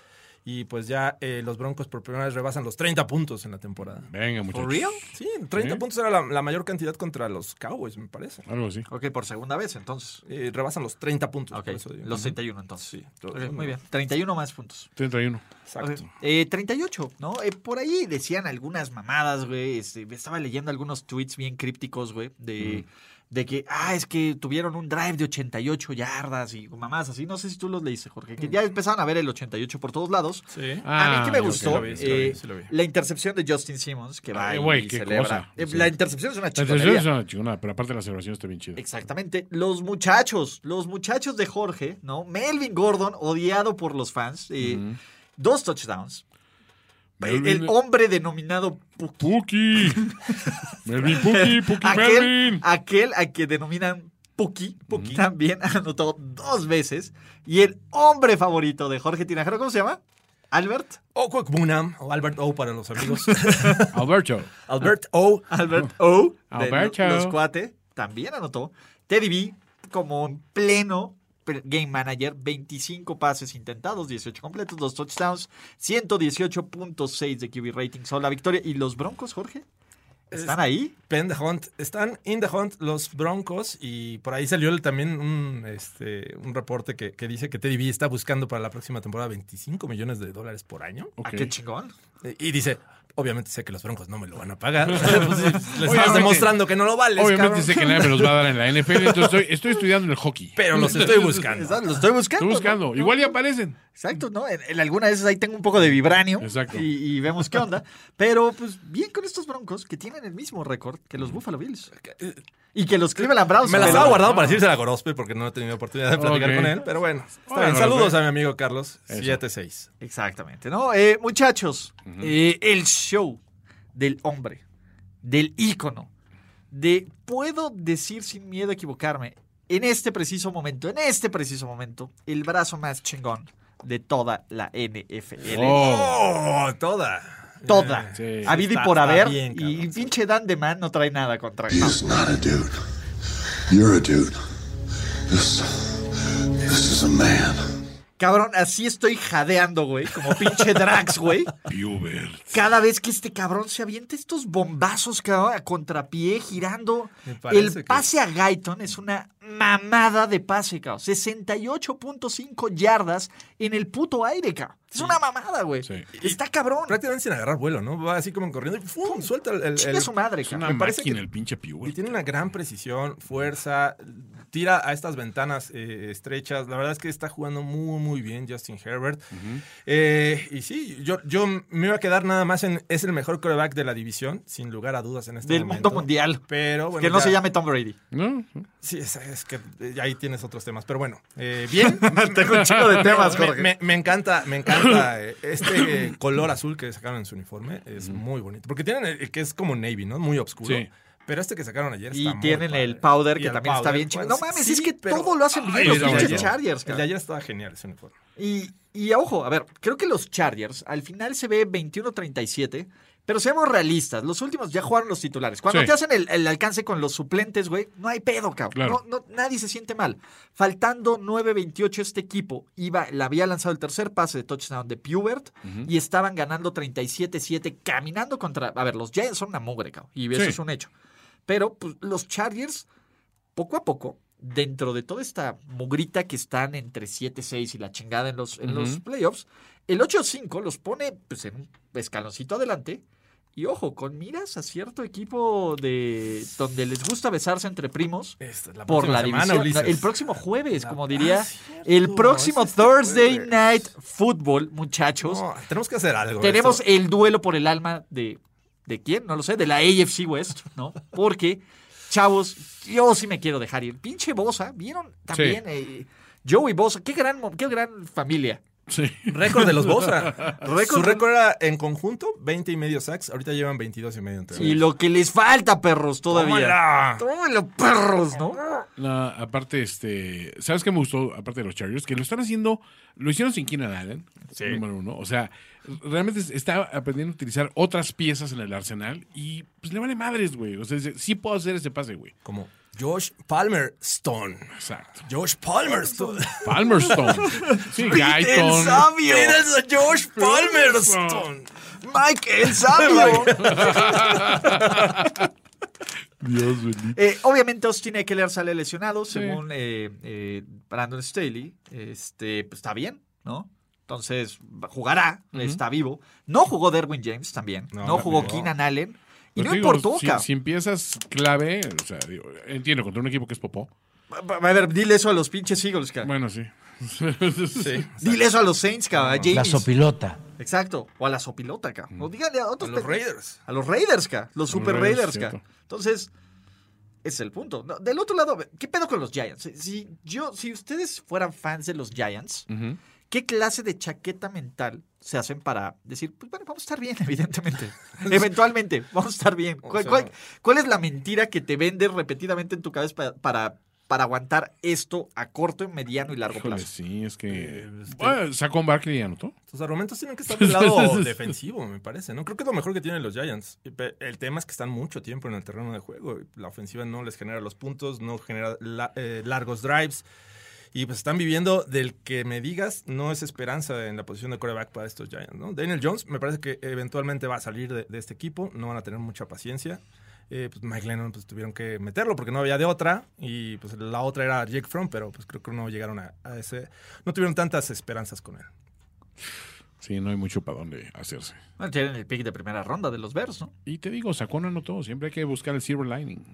Y pues ya eh, los Broncos por primera vez rebasan los 30 puntos en la temporada. Venga, muchachos. Sí, 30 ¿Sí? puntos era la, la mayor cantidad contra los Cowboys, me parece. Algo así. Ok, por segunda vez, entonces. Eh, rebasan los 30 puntos. Ok, por eso digo. los Ujú. 31 entonces. Sí, muy bien. 31 más puntos. 31. Exacto. Ok. Eh, 38, ¿no? Eh, por ahí decían algunas mamadas, güey. este, estaba leyendo algunos tweets bien crípticos, güey, de, de que, ah, es que tuvieron un drive de 88 yardas y mamadas así. No sé si tú los leíste, Jorge. Que ya empezaron a ver el 88 por todos lados. Sí. a mí que me Ah, gustó lo vi, sí lo vi, sí lo vi. la intercepción de Justin Simmons, que va Ay, y güey, qué celebra. cosa. Eh, Sí. La intercepción es una La chingonería. tercera es una chingona, pero aparte la celebración está bien chida. Exactamente. Los muchachos, los muchachos de Jorge, ¿no? Melvin Gordon, odiado por los fans. eh, Dos touchdowns. El, Melvin- el hombre denominado Puki. Puki. Melvin Puki, Puki aquel, Melvin. aquel a que denominan Puki, Puki también anotó dos veces. Y el hombre favorito de Jorge Tinajero, ¿cómo se llama? Albert. O Kwekbunam, o Albert O para los amigos. Alberto. Albert O. Albert O. de Alberto. Los Cuate también anotó. Teddy B, como en pleno game manager, 25 pases intentados, 18 completos, 2 touchdowns, 118.6 de QB rating. Son la victoria. ¿Y los Broncos, Jorge? ¿Están ahí? Penn the Hunt. Están in the Hunt los Broncos y por ahí salió el- también un, este, un reporte que, que dice que Teddy B está buscando para la próxima temporada 25 millones de dólares por año. ¿A qué chingón? Eh, Y dice, obviamente sé que los Broncos no me lo van a pagar. Pues, les estás demostrando que no lo vales, Obviamente cabrón. sé que nadie me los va a dar en la NFL, entonces estoy, estoy estudiando el hockey. Pero los estoy buscando. Exacto, Lo estoy buscando. Estoy buscando. ¿no? Igual ya aparecen. Exacto, ¿no? En, en alguna de esas ahí tengo un poco de vibranio. Exacto. Y, y vemos qué onda. Pero, pues, bien con estos broncos que tienen el mismo récord que los Buffalo Bills. Y que los Cleveland Browns. Me la estaba guardando para decirse a Gorospe porque no he tenido oportunidad de platicar con él. Pero bueno, está Bueno, bien. Saludos a mi amigo Carlos. Eso. 7-6. Exactamente, ¿no? Eh, muchachos, eh, el show del hombre, del ícono, de puedo decir sin miedo a equivocarme, en este preciso momento, en este preciso momento, el brazo más chingón de toda la NFL. Oh. ¡Oh! Toda. Toda. Sí. Habido y por está haber. bien, y cabrón. pinche Dan de Man no trae nada contra él. He's not a dude. You're a dude. This. This is a man. Cabrón, así estoy jadeando, güey, como pinche Drax, güey. Pubert. Cada vez que este cabrón se avienta estos bombazos, cabrón, a contrapié, girando. El que- pase a Guyton es una mamada de pase, cabrón. 68.5 yardas en el puto aire, cabrón. Es una mamada, güey. Sí. Está cabrón. Prácticamente sin agarrar vuelo, ¿no? Va así como corriendo y ¡fum! Suelta el. el- el- su madre, Es cabrón. una Me parece que- el pinche Y Pubert. tiene una gran precisión, fuerza, tira a estas ventanas eh, estrechas. La verdad es que está jugando muy, muy bien Justin Herbert. Eh, y sí, yo, yo me iba a quedar nada más en. Es el mejor quarterback de la división, sin lugar a dudas en este Del momento. mundo mundial. Pero bueno. que no ya- se llame Tom Brady. ¿No? Sí, es, es que eh, ahí tienes otros temas. Pero bueno, eh, bien. Tengo un chingo de temas, Me- Jorge. Me, me encanta, me encanta eh, este eh, color azul que sacaron en su uniforme. Es muy bonito. Porque tienen el, el que es como navy, ¿no? Muy oscuro. Sí. Pero este que sacaron ayer Y está muy tienen padre. el powder, Y que el también está bien chido. pues, No mames, sí, es que pero- todo lo hacen bien Ay, los pinches. Chargers, El de ayer estaba genial ese uniforme. Y, y ojo, a ver, creo que los Chargers al final se ve 21-37, pero seamos realistas. Los últimos ya jugaron los titulares. Cuando Sí. te hacen el, el alcance con los suplentes, güey, no hay pedo, cabrón. Claro. No, no, nadie se siente mal. Faltando 9-28, este equipo iba, le había lanzado el tercer pase de touchdown de Pubert y estaban ganando 37-7, caminando contra. A ver, los Giants son una mugre, cabrón, y eso Sí. es un hecho. Pero pues, los Chargers, poco a poco, dentro de toda esta mugrita que están entre 7-6 y la chingada en los, en los playoffs, el 8-5 los pone pues, en un escaloncito adelante. Y ojo, con miras a cierto equipo de donde les gusta besarse entre primos Esta, la por la semana, división. Ulises. el próximo jueves, La- como Ah, diría. el próximo es este Thursday jueves. Night Football, muchachos. No, tenemos que hacer algo. Tenemos esto. el duelo por el alma de. ¿De quién? No lo sé, de la AFC West, ¿no? Porque, chavos, yo sí me quiero dejar ir. Pinche Bosa, ¿vieron? También eh, Joey Bosa, qué gran, qué gran familia. Sí. Récord de los Bosa. Récord. Su récord era en conjunto 20 y medio sacks. Ahorita llevan 22 y medio entre Y ellos. lo que les falta, perros, todavía. ¡Tómala! Tómalo, perros, ¿no? No, aparte, este, ¿sabes qué me gustó? Aparte de los Chargers, que lo están haciendo, lo hicieron sin Keenan Allen, número uno. O sea, realmente está aprendiendo a utilizar otras piezas en el arsenal y pues le vale madres, güey. O sea, sí puedo hacer ese pase, güey. Como Josh Palmerstone. Exacto. Josh Palmerstone. Palmerstone. Sí, el sabio. Tienes a Josh Palmerstone. Mike, el sabio. Dios bendito. Eh, obviamente Austin Eckler sale lesionado, según eh, eh, Brandon Staley. Este, pues está bien, ¿no? Entonces, jugará, está vivo. No jugó Derwin James también. No, No, jugó. Keenan Allen. Y Pero no digo, importó, si, cabrón. si empiezas clave, o sea, digo, entiendo, contra un equipo que es popó. A ver, dile eso a los pinches Eagles, cabrón. Bueno, sí. Sí. Dile eso a los Saints, cabrón. a La James. sopilota. Exacto. O a la sopilota, cabrón. O díganle a A otros los pe- Raiders. A los Raiders, ca. Los Super Raiders, Raiders, ca. cierto. Entonces, ese es el punto. No, del otro lado, ¿qué pedo con los Giants? Si- yo, si ustedes fueran fans de los Giants, Ujú. ¿Qué clase de chaqueta mental se hacen para decir, pues bueno, vamos a estar bien, evidentemente. Eventualmente, vamos a estar bien. ¿Cuál, sea- cuál- cuál es la mentira que te vendes repetidamente en tu cabeza para, para, para aguantar esto a corto, mediano y largo Híjole, plazo? sí, es que. este- Bueno, sacó un Barkley y anotó. Sus argumentos tienen que estar del lado defensivo, me parece, ¿no? Creo que es lo mejor que tienen los Giants. El tema es que están mucho tiempo en el terreno de juego. La ofensiva no les genera los puntos, no genera la- eh, largos drives. Y pues están viviendo del que me digas, no es esperanza en la posición de quarterback para estos Giants, ¿no? Daniel Jones me parece que eventualmente va a salir de, de este equipo, no van a tener mucha paciencia. Eh, pues Mike Lennon pues tuvieron que meterlo porque no había de otra y pues la otra era Jake Fromm, pero pues creo que no llegaron a, a ese, no tuvieron tantas esperanzas con él. Sí, no hay mucho para dónde hacerse. Bueno, tienen el pick de primera ronda de los Bears, ¿no? Y te digo, sacó no anotó. Siempre hay que buscar el silver lining.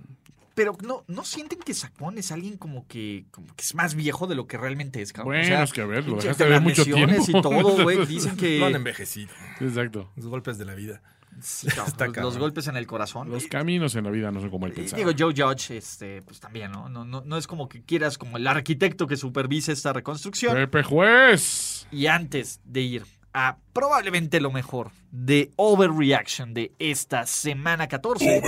Pero no, ¿no sienten que Sacón es alguien como que, como que es más viejo de lo que realmente es, cabrón? Bueno, es que a ver, lo dejaste de ver mucho tiempo. y todo, güey. Dicen que... Lo han envejecido. Exacto. Los golpes de la vida. Sí, cabrón, Está los, los golpes en el corazón. Los caminos en la vida no son como el Y pensado. digo, Joe Judge, este, pues también, ¿no? No, no, no es como que quieras como el arquitecto que supervise esta reconstrucción. Pepe Juez. Y antes de ir a probablemente lo mejor de Overreaction de esta semana 14,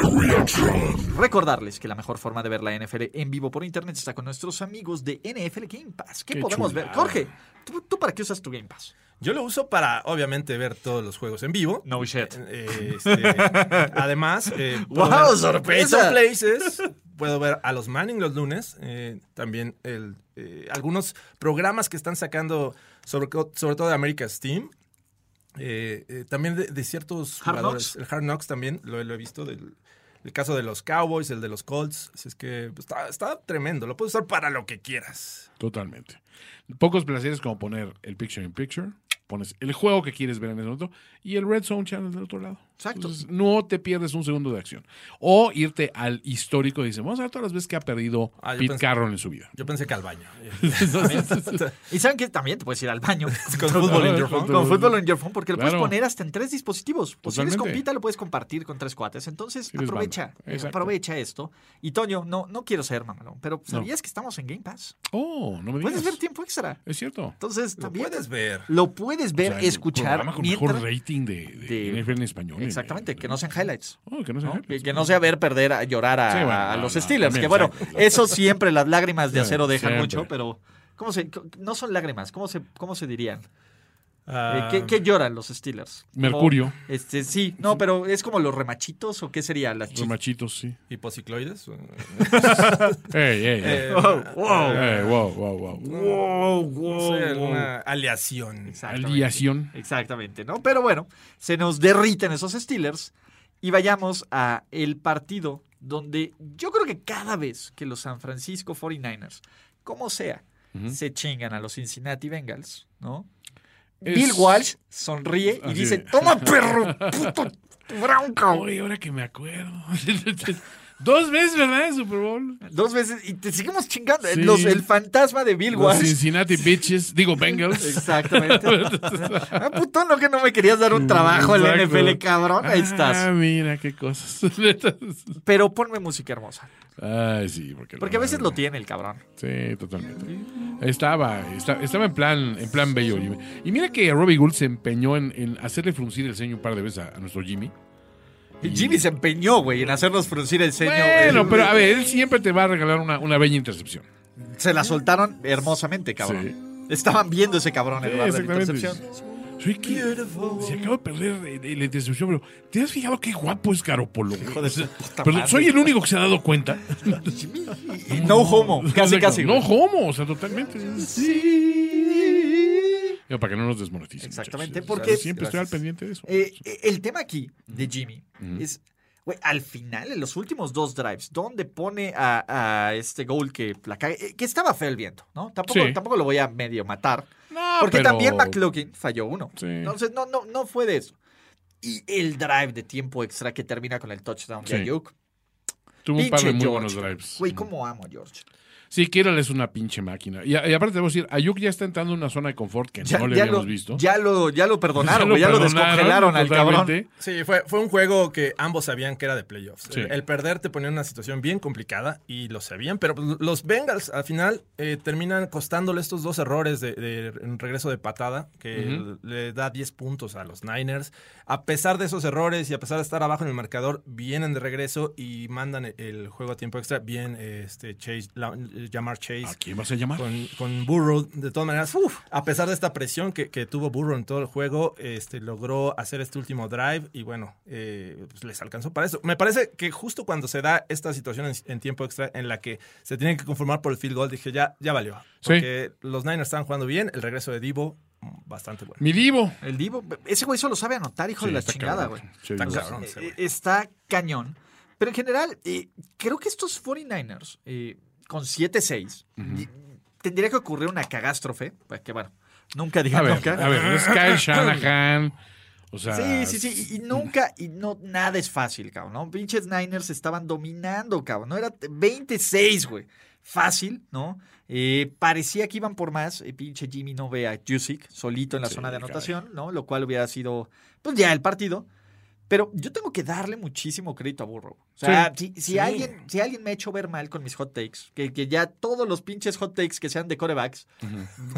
recordarles que la mejor forma de ver la NFL en vivo por internet está con nuestros amigos de NFL Game Pass. ¿Qué, Qué podemos ver? Jorge, ¿tú, tú para qué usas tu Game Pass? Yo lo uso para, obviamente, ver todos los juegos en vivo. No shit. Eh, este, además, eh, ¡Wow, ver sorpresa! Places. Puedo ver a los Manning los lunes. eh, también el, eh, algunos programas que están sacando, sobre, sobre todo de America's Team. Eh, eh, también de, de ciertos Hard jugadores. Knocks. El Hard Knocks también lo, lo he visto. Del, el caso de los Cowboys, el de los Colts. Así es que pues, está, está tremendo. Lo puedes usar para lo que quieras. Totalmente. Pocos placeres como poner el picture in picture, pones el juego que quieres ver en ese momento y el Red Zone Channel del otro lado. Exacto. Entonces, no te pierdes un segundo de acción. O irte al histórico y dices, vamos a ver todas las veces que ha perdido Ah, Pete pensé- Carroll en su vida. Yo pensé que al baño. Y saben que también te puedes ir al baño Con fútbol in your phone. Con fútbol in your phone, porque lo puedes poner hasta en tres dispositivos. O si eres compita, lo puedes compartir con tres cuates. Entonces, aprovecha, aprovecha esto. Y Toño, no, no quiero ser mamalón, pero ¿sabías que estamos en Game Pass? Oh, no me digas. Puedes ver tiempo extra. Es cierto. Entonces, Lo también puedes ver. lo puedes ver, O sea, el escuchar. programa con mientras- mejor rating de, de, de- NFL en español. Exactamente, que no sean highlights. Oh, que no sea ¿no? highlights. Que, que no sea ver perder, a llorar a, Sí, bueno, a no, los no, Steelers. también, que bueno, exacto, eso siempre, las lágrimas de acero dejan siempre. mucho, pero ¿cómo se, no son lágrimas, ¿cómo se, cómo se dirían? Eh, Ah, ¿qué, qué lloran los Steelers? Mercurio. O, este, sí, no, pero es como los remachitos o qué sería las Los chicas. machitos, sí. Hipocicloides. Ey, ey, ey. Eh, wow. Ey, wow, wow, wow. Wow, sé, alguna aleación. Exactamente. Aliación. Exactamente, ¿no? Pero bueno, se nos derriten esos Steelers y vayamos a el partido donde yo creo que cada vez que los San Francisco 49ers, como sea, se chingan a los Cincinnati Bengals, ¿no? Es- Bill Walsh sonríe y Así dice, toma perro, puto bronco. Oye, ahora que me acuerdo. Dos veces, ¿verdad? En Super Bowl. Dos veces y te seguimos chingando. Sí. Los- el fantasma de Bill Los Walsh. Cincinnati Bitches. Digo, Bengals. Exactamente. ah, putón, no que no me querías dar un trabajo Exacto. NFL, cabrón. Ahí Ah, estás. mira qué cosas. Pero ponme música hermosa. Ay, sí, porque, Porque a veces lo tiene el cabrón. Sí, totalmente. Estaba, esta- estaba en plan, en plan bello. Y mira que Robbie Gould se empeñó en, en hacerle fruncir el ceño un par de veces a, a nuestro Jimmy. Y Jimmy se empeñó, güey, en hacernos fruncir el ceño. Bueno, El- pero a ver, él siempre te va a regalar una, una bella intercepción. Se la soltaron hermosamente, cabrón. Estaban viendo ese cabrón en Sí, lugar de la intercepción. Soy que se acaba de perder la intercepción, pero ¿te has fijado qué guapo es Garopolo? Hijo de su puta Pero soy el único que se ha dado cuenta. Y no homo, casi, casi. No güey. homo, o sea, totalmente. Yo, para que no nos desmoneticen. Exactamente, muchachos. porque- siempre estoy al pendiente de eso. Eh, eh, el tema aquí de Jimmy es, güey, al final, en los últimos dos drives, donde pone a, a este goal que la eh, que estaba feo el viento, ¿no? Tampoco, Sí. tampoco lo voy a medio matar. No, porque pero- también McLaughlin falló uno. Sí. Entonces, no, no, no fue de eso. Y el drive de tiempo extra que termina con el touchdown de Sí. Ayuk. Tuvo un par de muy buenos drives. Güey, cómo amo a George. Sí, Kittle es una pinche máquina. Y, y aparte, debo decir, Ayuk ya está entrando en una zona de confort que Ya, no le ya habíamos lo, visto. ya lo, ya lo perdonaron, ya lo, perdonaron descongelaron al cabrón. totalmente. Sí, fue, fue un juego que ambos sabían que era de playoffs. Sí. El, el perder te ponía en una situación bien complicada y lo sabían, pero los Bengals al final eh, terminan costándole estos dos errores de, de un regreso de patada que le da 10 puntos a los Niners. A pesar de esos errores y a pesar de estar abajo en el marcador, vienen de regreso y mandan el, el juego a tiempo extra. Bien, este Chase, la- Jamar Chase. ¿A quién vas a llamar? Con, con Burrow, de todas maneras, uf, a pesar de esta presión que, que tuvo Burrow en todo el juego, este, logró hacer este último drive y bueno, eh, pues les alcanzó para eso. Me parece que justo cuando se da esta situación en, en tiempo extra en la que se tienen que conformar por el field goal, dije ya, ya valió. Sí. Porque los Niners estaban jugando bien, el regreso de Divo, bastante bueno. Mi divo. El Divo, ese güey solo sabe anotar, hijo Sí, de la está chingada, güey. Sí, Está cabrón. Eh, está cañón. Pero en general, eh, creo que estos 49ers, eh, con 7-6, y- tendría que ocurrir una cagástrofe. Pues que bueno, nunca A digan ver, nunca. a ver, es Kyle Shanahan. O sea, Sí, sí, sí. Y, nunca, y no, nada es fácil, cabrón, ¿no? Pinches Niners estaban dominando, cabrón. No era 26, güey. Fácil, ¿no? Eh, parecía que iban por más. Eh, pinche Jimmy no ve a Jusic solito en la Sí, zona de anotación, ¿no? Lo cual hubiera sido, pues ya el partido. Pero yo tengo que darle muchísimo crédito a Burrow. O sea, si, si sí. alguien, si alguien me ha hecho ver mal con mis hot takes, que, que ya todos los pinches hot takes que sean de corebacks,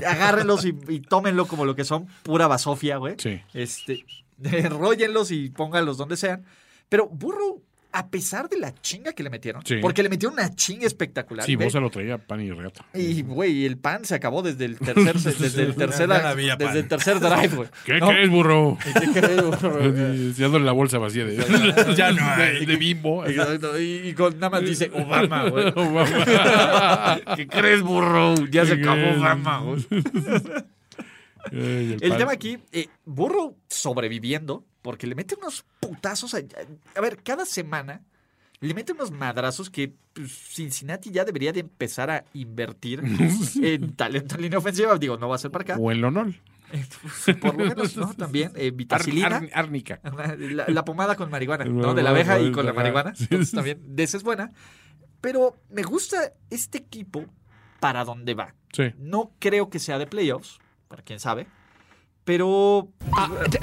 agárrenlos y, y tómenlo como lo que son, pura basofia, güey. Sí. Este, enróllenlos y pónganlos donde sean. Pero Burrow, a pesar de la chinga que le metieron, Sí. porque le metieron una chinga espectacular. Sí, vos se lo traía pan y reata. y, güey, el pan se acabó desde el tercer, desde el tercer, desde el tercer drive, güey. ¿Qué ¿No? crees, burro? ¿Qué crees, burro? Dándole la bolsa vacía de, Ya no hay. de, de bimbo. Exacto, Y, y con, nada más dice Obama, güey. Obama. ¿Qué crees, burro? Ya se ¿Qué acabó crees? Obama, güey. El tema aquí, eh, Burrow sobreviviendo, porque le mete unos putazos. A, a ver, cada semana le mete unos madrazos que pues, Cincinnati ya debería de empezar a invertir en talento en línea ofensiva. Digo, no va a ser para acá. O en Lonol. Eh, pues, Por lo menos, ¿no? También, eh, vitacilina. Ar- ar- árnica. La, la pomada con marihuana, ¿no? De la abeja y con la marihuana. Entonces también, de esa es buena. Pero me gusta este equipo para donde va. Sí. No creo que sea de playoffs, para quién sabe. Pero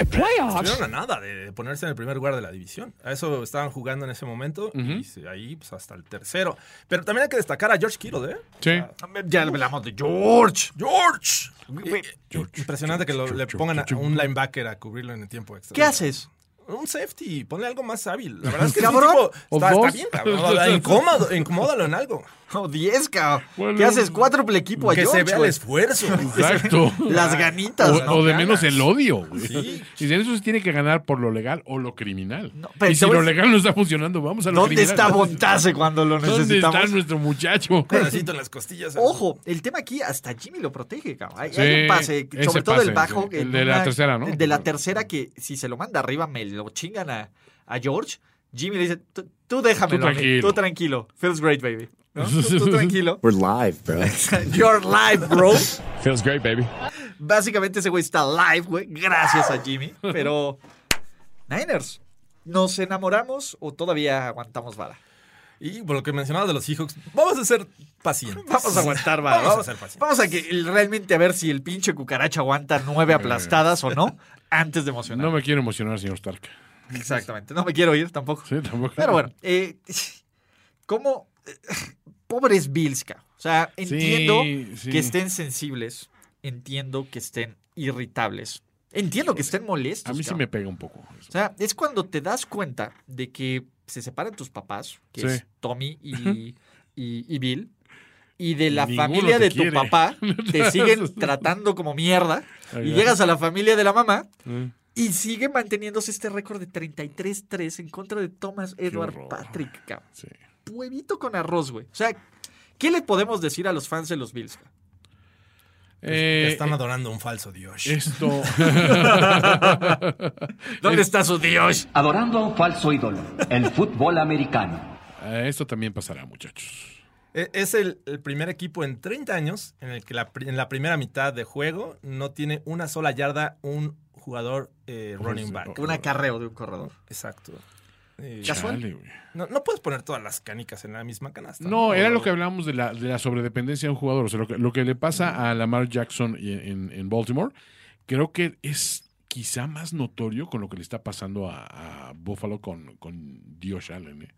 Estuvieron a nada de ponerse en el primer lugar de la división. A eso estaban jugando en ese momento y ahí pues, hasta el tercero. Pero también hay que destacar a George Kittle, ¿eh? Sí. ya hablamos de George. George. Eh, Impresionante que lo- le pongan a un linebacker a cubrirlo en el tiempo extra. ¿Qué haces? Un safety, ponle algo más hábil. La verdad es que es un Cabrón. tipo- O está, bien, cabrón. Incómodo, incomódalo en algo. Oh, 10, cabrón. Bueno. ¿Qué haces? Cuádruple equipo a que George, se vea el esfuerzo. Exacto. Las ganitas, O, ¿no? o de Ganas. menos el odio, güey. Sí. Y de eso se tiene que ganar por lo legal o lo criminal. No, pero y si lo legal no está funcionando, vamos a lo ¿Dónde criminal. está Bontase cuando lo ¿Dónde necesitamos? está nuestro muchacho? Pedacito en las costillas. Ojo, el tema aquí hasta Jimmy lo protege, cabrón. Hay, Sí, hay un pase, sobre todo el bajo. sí. El de la tercera, ¿no? el De la tercera que si se lo manda arriba me lo chingan a, a George. Jimmy le dice, "Tú- déjamelo Tú tranquilo. tú tranquilo. Feels great, baby. ¿No? Tú, tú tranquilo. We're live, bro. You're live, bro. Feels great, baby. Básicamente ese güey está live, güey, gracias a Jimmy. Pero, Niners, ¿nos enamoramos o todavía aguantamos vara? Y por lo que mencionabas de los Seahawks, vamos a ser pacientes. Vamos a aguantar, va. Vamos, Vamos, a ser pacientes. vamos a que realmente a ver si el pinche cucaracha aguanta nueve aplastadas o no antes de emocionar. No me quiero emocionar, señor Stark. Exactamente. No me quiero ir tampoco. Sí, tampoco. Pero bueno, eh, ¿cómo? Pobres Bills. O sea, entiendo sí. que estén sensibles, entiendo que estén irritables, entiendo que estén molestos. A mí sí cabrón. me pega un poco. eso. O sea, es cuando te das cuenta de que se separan tus papás, que Sí. es Tommy y, y- y Bill, y de la Ninguno familia de tu papá te siguen tratando como mierda, y llegas a la familia de la mamá y sigue manteniéndose este récord de 33-3 en contra de Thomas Edward. Patrick, cabrón. sí. Huevito con arroz, güey. O sea, ¿qué le podemos decir a los fans de los Bills? Eh, Están adorando a un falso Dios. esto. ¿Dónde está su Dios? Adorando a un falso ídolo, el fútbol americano. Eh, esto también pasará, muchachos. E- Es el, el primer equipo en 30 años en el que la, en la primera mitad de juego no tiene una sola yarda un jugador eh, running back. Un acarreo de un corredor. Exacto. Eh, Casual. Chale, no, no puedes poner todas las canicas en la misma canasta. No, era lo que hablábamos de la, de la sobredependencia de un jugador. O sea, lo que, lo que le pasa a Lamar Jackson en, en Baltimore, creo que es quizá más notorio con lo que le está pasando a, a Buffalo con, con Josh Allen. ¿eh?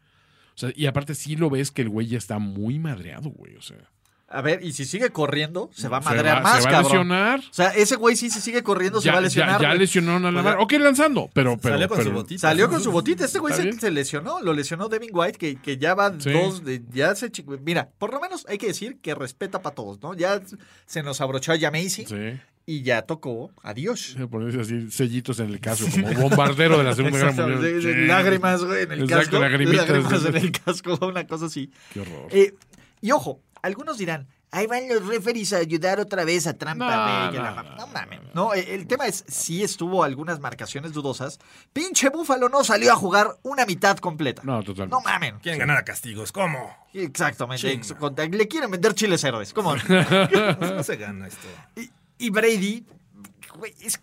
O sea, y aparte sí lo ves que el güey ya está muy madreado, güey. O sea, A ver, y si sigue corriendo, se va a madrear más, se va a cabrón. lesionar. O sea, ese güey sí, si sigue corriendo, se ya, va a ya, lesionar. ya güey. lesionaron a Lamar. Ok, lanzando, pero. pero Salió con pero- su botita. Salió con su botita. Este güey ¿Está se, bien? se lesionó. Lo lesionó Devin White, que, que ya va Sí. dos. De, ya se chi- Mira, por lo menos hay que decir que respeta para todos, ¿no? Ya se nos abrochó a Jamesi Sí. y ya tocó. Adiós. Se ponen así sellitos en el caso, como bombardero de la Segunda Guerra Exactamente, Mundial. de- de Sí. Lágrimas, güey, en el Exacto, casco. lagrimitas. Lágrimas en el casco, una cosa así. Qué horror. Eh, y ojo, algunos dirán, ahí van los referees a ayudar otra vez a Trampa. No, que no, la mam-". no, no mames. No, eh, el tema es, sí estuvo algunas marcaciones dudosas. Pinche Búfalo no salió a jugar una mitad completa. No, totalmente. No mamen. Quieren ganar a castigos. ¿Cómo? Exactamente. Chinga. Le quieren vender chiles verdes. ¿Cómo? No se gana esto. y, y Brady, güey, es-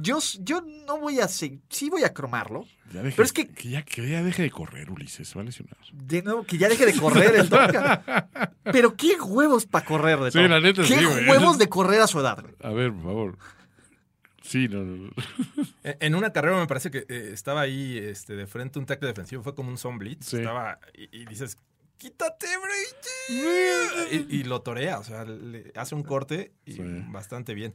yo, yo no voy a... Sí voy a cromarlo. Ya deje- Pero es que ya, que ya deje de correr, Ulises, se va a lesionar. De nuevo, que ya deje de correr el Tonka. Pero qué huevos para correr de Sí, Tonka. la neta, Qué sí, güey. huevos de correr a su edad. güey. A ver, por favor. Sí, no, no. no. En una carrera me parece que eh, estaba ahí este, de frente un tackle defensivo, fue como un zone blitz. Sí. Estaba, y, y dices, quítate, Brady. y, y lo torea, o sea, le hace un corte y Sí. bastante bien.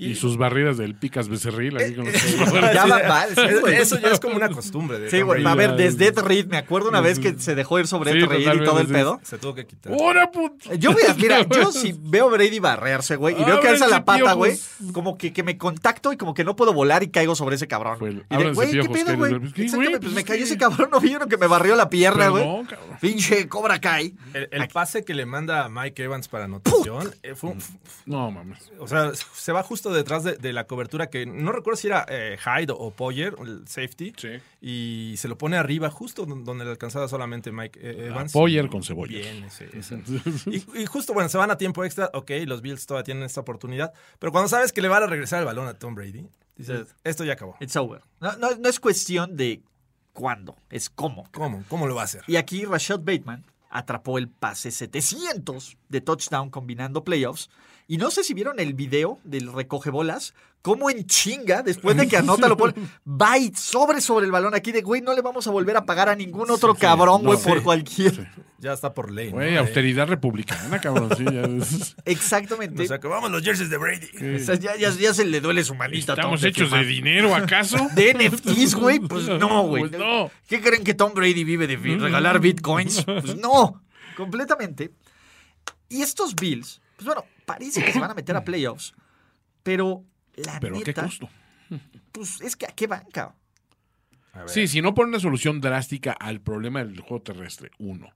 Y, sus barridas del picas becerril aquí con los Ya va sí, güey. Eso ya es como una costumbre. De Sí, güey. A ver, desde Ed Reed, me acuerdo una vez que se dejó ir sobre Sí, Ed Reed y todo el pedo. Se tuvo que quitar. ¡Hora, puto! Yo voy a, mira, yo si veo a Brady barrearse, güey, y veo que alza la pata, güey, como que, que me contacto y como que no puedo volar y caigo sobre ese cabrón. El- Y de, güey, ¿qué pedo, güey? les- ¿Qué, Exactamente, pues Pues me cayó ese cabrón, ¿no vieron que me barrió la pierna, güey? Pinche Cobra Kai. El, el pase que le manda Mike Evans para anotación, eh, fue un- No, mames. o sea, se va justo detrás de, de la cobertura que no recuerdo si era eh, Hyde o Poyer, el safety, Sí. y se lo pone arriba justo don- donde le alcanzaba solamente Mike eh, Evans. Poyer con cebolla. Bien, ese- ese. Y, y justo, bueno, se van a tiempo extra, ok, los Bills todavía tienen esta oportunidad, pero cuando sabes que le van a regresar el balón a Tom Brady, dices, esto ya acabó. It's over. No, no, no es cuestión de cuándo, es cómo. ¿Cómo? ¿Cómo lo va a hacer? Y aquí Rashad Bateman atrapó el pase 700 de touchdown combinando playoffs. Y no sé si vieron el video del recoge bolas, cómo en chinga, después de que anota lo pone, va y sobre sobre el balón aquí de, güey, no le vamos a volver a pagar a ningún otro cabrón, güey, no, por sí. cualquier. Ya está por ley. ¿no? Güey, Eh, austeridad republicana, cabrón. Sí, ya Exactamente. Nos acabamos los jerseys de Brady. O sea, ya, ya- ya se le duele su manita. ¿Estamos hechos de dinero, acaso? ¿De NFTs, güey? Pues no, güey. Pues no. ¿Qué creen que Tom Brady vive de regalar bitcoins? Pues no, completamente. Y estos Bills, pues bueno, parece que se van a meter a playoffs, pero la ¿Pero a qué costo? pues es que a qué banca. Sí, si no ponen una solución drástica al problema del juego terrestre, uno.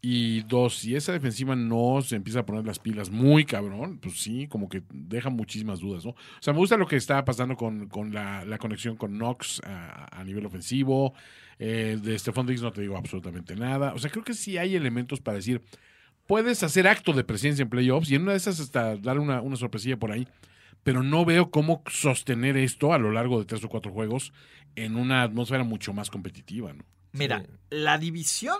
Y dos, si esa defensiva no se empieza a poner las pilas muy cabrón, pues sí, como que deja muchísimas dudas, ¿no? O sea, me gusta lo que está pasando con, con la, la conexión con Knox a, a nivel ofensivo. Eh, de Stephon Diggs no te digo absolutamente nada. O sea, creo que sí hay elementos para decir, puedes hacer acto de presencia en playoffs y en una de esas hasta dar una, una sorpresilla por ahí. Pero no veo cómo sostener esto a lo largo de tres o cuatro juegos en una atmósfera mucho más competitiva, ¿no? Mira, la división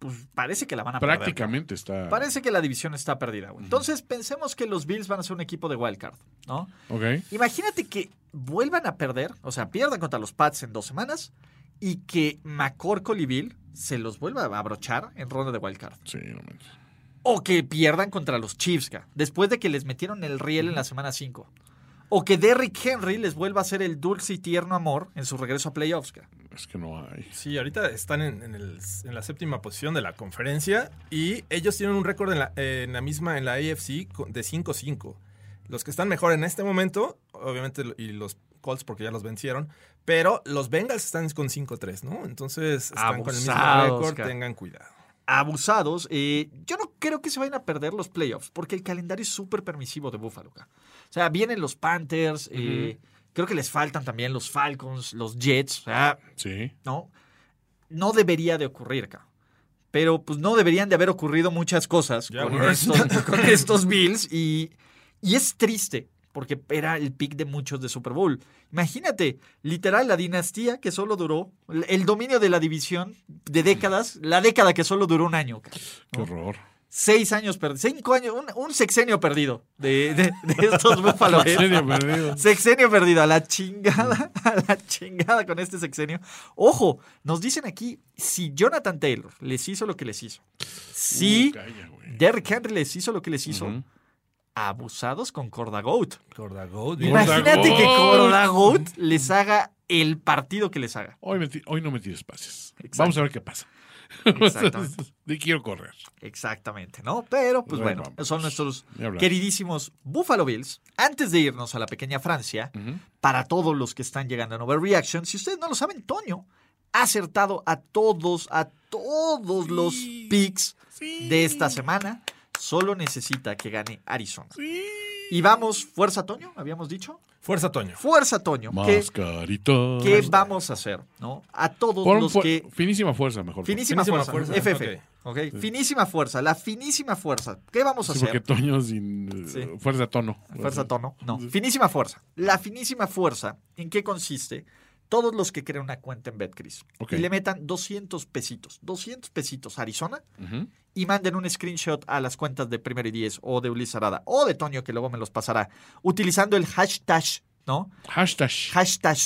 pues parece que la van a perder. Prácticamente está. Parece que la división está perdida, güey. Entonces pensemos que los Bills van a ser un equipo de wildcard, ¿no? Ok. Imagínate que vuelvan a perder, o sea, pierdan contra los Pats en dos semanas y que McCorkle y Bill se los vuelva a abrochar en ronda de wildcard. Sí, no manches. O que pierdan contra los Chiefs, ca, después de que les metieron el riel en la semana 5. O que Derrick Henry les vuelva a hacer el dulce y tierno amor en su regreso a playoffs. ca. Es que no hay. Sí, ahorita están en, en el- en la séptima posición de la conferencia y ellos tienen un récord en la, en la misma, en la AFC, de 5-5. Los que están mejor en este momento, obviamente, y los Colts porque ya los vencieron, pero los Bengals están con 5-3, ¿no? Entonces están con el mismo récord, cara. tengan cuidado. Abusados. eh, yo no creo que se vayan a perder los playoffs porque el calendario es súper permisivo de Buffalo. ca. O sea, vienen los Panthers, eh, creo que les faltan también los Falcons, los Jets. O sea, Sí. ¿no? No debería de ocurrir, ca. Pero pues no deberían de haber ocurrido muchas cosas con, estos, con estos Bills y, y es triste porque era el pick de muchos de Super Bowl. Imagínate, literal, la dinastía que solo duró, el- dominio de la división de décadas, la década que solo duró un año. Qué horror. Seis años perdidos, cinco años, un, un sexenio perdido de, de- de estos Buffalo Bills. Sexenio perdido. Sexenio perdido, a la chingada, a la chingada con este sexenio. Ojo, nos dicen aquí, si Jonathan Taylor les hizo lo que les hizo, si Uh, calla. Derrick Henry les hizo lo que les hizo. Abusados con Corda Goat. Corda Goat, Imagínate que. Corda Goat les haga el partido que les haga. Hoy, me hoy no me tires pases. Exacto. Vamos a ver qué pasa. Exactamente. De quiero correr. Exactamente, ¿no? Pero, pues Bueno, son nuestros queridísimos Buffalo Bills. Antes de irnos a la pequeña Francia, para todos los que están llegando en Overreaction, si ustedes no lo saben, Toño ha acertado a todos, a todos los picks de esta semana. Solo necesita que gane Arizona. Y vamos, fuerza Toño, habíamos dicho. Fuerza, Toño. Fuerza Toño. ¿Qué, Mascarita. qué vamos a hacer? ¿no? A todos los fu- que Finísima fuerza, mejor. Finísima, Finísima fuerza, fuerza, FF. ok. Finísima fuerza, la finísima fuerza. ¿Qué vamos a Sí, hacer? porque Toño sin eh, Sí. fuerza tono. Fuerza tono, no. Finísima fuerza. La finísima fuerza, ¿en qué consiste? Todos los que creen una cuenta en BetCris y le metan 200 pesitos, 200 pesitos a Arizona y manden un screenshot a las cuentas de Primero y Diez o de Ulises Arada o de Toño, que luego me los pasará, utilizando el hashtag, ¿no? Hashtag. Hashtag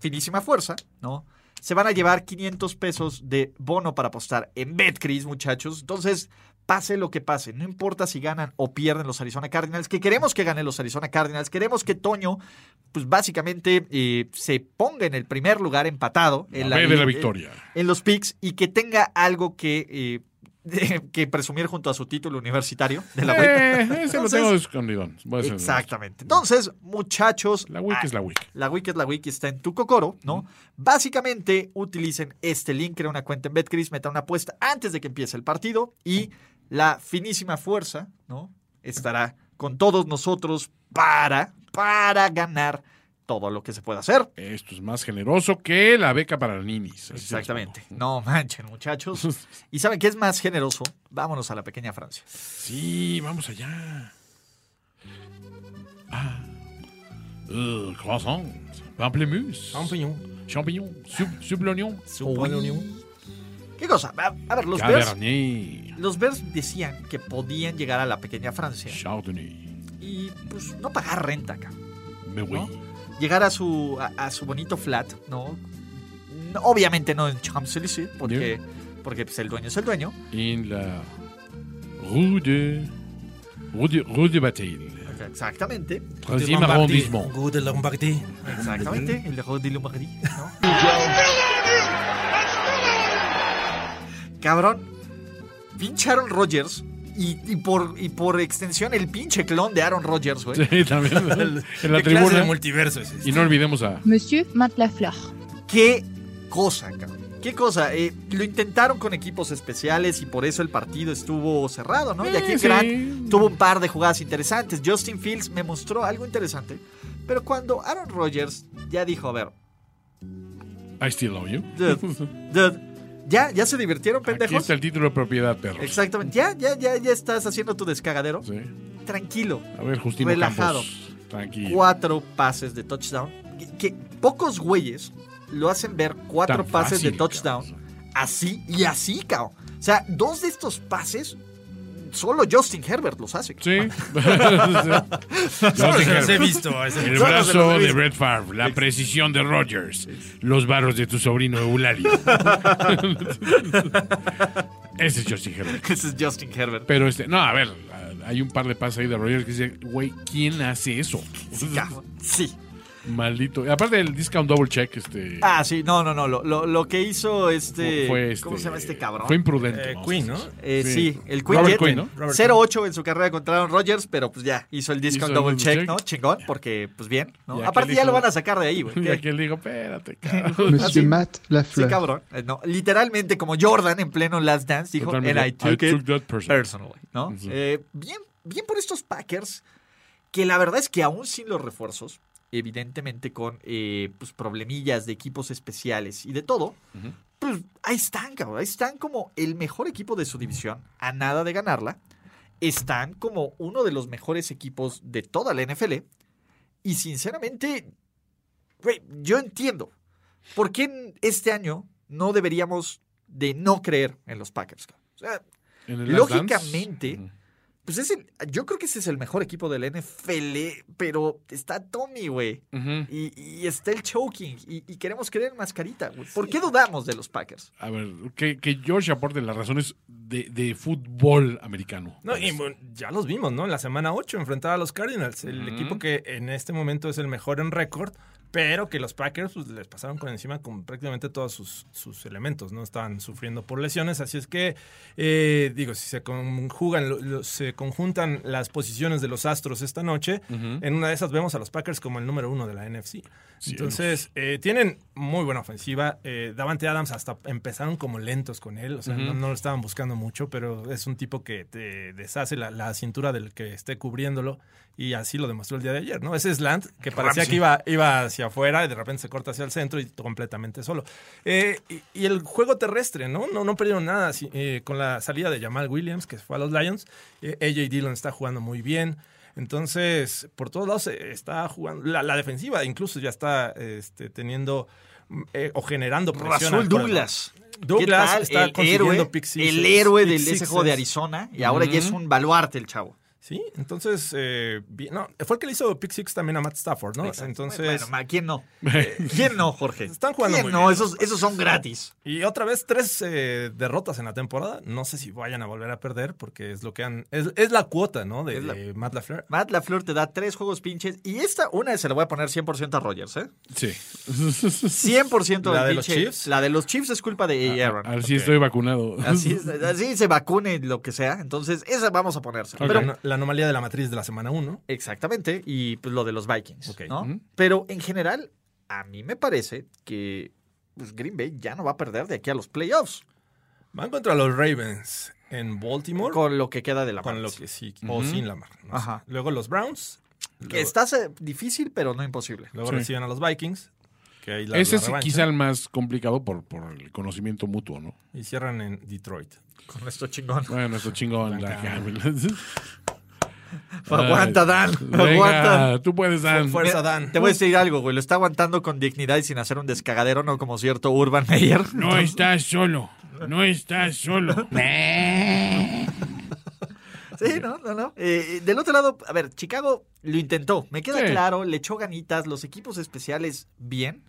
finísima fuerza, ¿no? Se van a llevar 500 pesos de bono para apostar en BetCris, muchachos. Entonces, pase lo que pase, no importa si ganan o pierden los Arizona Cardinals, que queremos que ganen los Arizona Cardinals, queremos que Toño, pues básicamente eh, se ponga en el primer lugar empatado en La B de la en- victoria. en los picks y que tenga algo que, eh, que presumir junto a su título universitario de la Eh, WIC. ese lo tengo escondido. Exactamente. Entonces, muchachos. La WIC ah, es la WIC. La WIC es la WIC, está en tu cocoro, ¿no? Básicamente, utilicen este link, crea una cuenta en BetCris, metan una apuesta antes de que empiece el partido y la finísima fuerza, ¿no? Estará con todos nosotros para, para ganar todo lo que se pueda hacer. Esto es más generoso que la beca para ninis. Exactamente. No manchen, muchachos. ¿Y saben qué es más generoso? Vámonos a la pequeña Francia. Sí, vamos allá. Ah. Euh, croissant. Pamplemousse. Champignon. Champignon. Soupe l'oignon. ¿Qué cosa? A, a ver, los Bears, los Bears decían que podían llegar a la pequeña Francia Chardonnay. y pues no pagar renta acá. Me voy. Llegar a su, a, a su bonito flat, ¿no? No, Obviamente no en Champs-Élysées, porque, porque pues, el dueño es el dueño. En la rue de... Rue de, rue de Bataille. Exactamente. Troisième arrondissement. Good de Lombardie. Exactamente. El de Rue de Lombardie, ¿no? Cabrón, pinche Aaron Rodgers y, y por, y por extensión el pinche clon de Aaron Rodgers, güey. Sí, también. en la ¿Qué clase tribuna. de multiverso es este? Y no olvidemos a... Monsieur Matt Lafleur. Qué cosa, cabrón. Qué cosa. Eh, lo intentaron con equipos especiales y por eso el partido estuvo cerrado, ¿no? Y aquí Eh, sí. Grant tuvo un par de jugadas interesantes. Justin Fields me mostró algo interesante. Pero cuando Aaron Rodgers ya dijo, a ver, I still love you. dude, dude, ya, ya se divirtieron, Aquí pendejos. está el título de propiedad, perros. Exactamente. Ya, ya, ya, ya estás haciendo tu descagadero. Sí. Tranquilo. A ver, Justino Relajado. Campos. Tranquilo. Cuatro pases de touchdown. Que, que pocos güeyes lo hacen ver cuatro Tan pases de touchdown. Así y así, cao. O sea, dos de estos pases, solo Justin Herbert los hace. Sí. Solo Justin se los he visto. El brazo de. Brett Favre, la precisión de Rogers, los barros de tu sobrino Eulario. Ese es Justin Herbert. Ese es Justin Herbert. Pero este, no, a ver, hay un par de pases ahí de Rogers que dice, güey, ¿quién hace eso? Sí. Maldito. Y aparte del discount double check, este. Ah, sí, no, no, no. Lo, lo, lo que hizo este, Fue este- ¿Cómo se llama este cabrón? Fue imprudente. Eh, Queen, ¿no? Eh, Sí. sí. el Queen Robert Jet. Quinn, ¿no? Robert 0-8 en su carrera contra Aaron Rodgers, pero pues ya, hizo el discount Hizo double check, check. ¿no? Chingón, porque pues bien, ¿no? Aparte ya lo van a sacar de ahí, güey. Y ¿Qué? aquel dijo, espérate, cabrón. Monsieur Matt Sí, Lafleur. cabrón. Eh, No, literalmente, como Jordan en pleno Last Dance dijo, and I took, I it took that personally". personally", ¿no? Eh, bien, bien por estos Packers, que la verdad es que aún sin los refuerzos, evidentemente con eh, pues, problemillas de equipos especiales y de todo, pues ahí están, cabrón. Ahí están como el mejor equipo de su división, a nada de ganarla. Están como uno de los mejores equipos de toda la NFL. Y sinceramente, güey, yo entiendo. ¿Por qué este año no deberíamos de no creer en los Packers? cabrón? O sea, Dance. Pues es el, yo creo que ese es el mejor equipo del NFL, pero está Tommy, güey. Y, y está el choking. Y, y queremos creer en mascarita, güey. ¿Por qué dudamos de los Packers? A ver, que, que George aporte las razones de, de fútbol americano. No, y bueno, ya los vimos, ¿no? En la semana 8 enfrentar a los Cardinals, el equipo que en este momento es el mejor en récord, pero que los Packers pues, les pasaron por encima con prácticamente todos sus, sus elementos, ¿no? Estaban sufriendo por lesiones, así es que, eh, digo, si se conjugan, lo- lo- se conjuntan las posiciones de los Astros esta noche, en una de esas vemos a los Packers como el número uno de la NFC. Entonces, eh, tienen muy buena ofensiva. Eh, Davante Adams hasta empezaron como lentos con él, o sea, no, no lo estaban buscando mucho, pero es un tipo que te deshace la, la cintura del que esté cubriéndolo y así lo demostró el día de ayer, ¿no? Ese slant que parecía Ramsey. que iba, iba hacia afuera y de repente se corta hacia el centro y completamente solo. Eh, y, y el juego terrestre, ¿no? No, no perdieron nada eh, con la salida de Jamal Williams, que fue a los Lions. Eh, AJ Dillon está jugando muy bien. Entonces, por todos lados está jugando. La, la defensiva incluso ya está este, teniendo eh, o generando presión. Rasul. Douglas. Douglas está el consiguiendo héroe, pick sixes, el héroe del ese juego de Arizona y ahora ya es un baluarte el chavo. Sí, entonces, eh, bien- no, fue el que le hizo Pick Six también a Matt Stafford, ¿no? Exacto. Entonces, Bueno, ¿quién no? ¿Quién no, Jorge? Están jugando ¿Quién muy no? bien. Esos, esos son gratis. y otra vez tres eh, derrotas en la temporada. No sé si vayan a volver a perder porque es lo que han, es, es la cuota, ¿no? De, Es la- de Matt LaFleur. Matt LaFleur te da tres juegos pinches y esta, una se la voy a poner 100% a Rogers, ¿eh? Sí. 100% ¿La del de los Chiefs? La de los Chiefs es culpa de Aaron. Así estoy vacunado. Así, es, así se vacune lo que sea. Entonces, esa vamos a ponerse. Pero, la anomalía de la matriz de la semana 1. exactamente. Y pues lo de los Vikings. ¿no? Pero en general, a mí me parece que pues, Green Bay ya no va a perder de aquí a los playoffs. Van contra los Ravens en Baltimore. Con lo que queda de la con lo que sí, o sin la no sé. Ajá. Luego los Browns. Que Luego, está eh, difícil, pero no imposible. luego Sí. reciben a los Vikings. Que ahí la- Ese la es quizá el más complicado por, por el conocimiento mutuo, ¿no? Y cierran en Detroit. Con esto chingón. Bueno, esto chingón. La, Aguanta, Dan. Venga, Aguanta. tú puedes, Dan. Fuerza, Dan. Te voy a decir algo, güey. Lo está aguantando con dignidad y sin hacer un descagadero, no como cierto Urban Meyer. No estás solo. No estás solo. Sí, no, no, no. Eh, del otro lado, a ver, Chicago lo intentó. Me queda Sí. claro, le echó ganitas, los equipos especiales bien.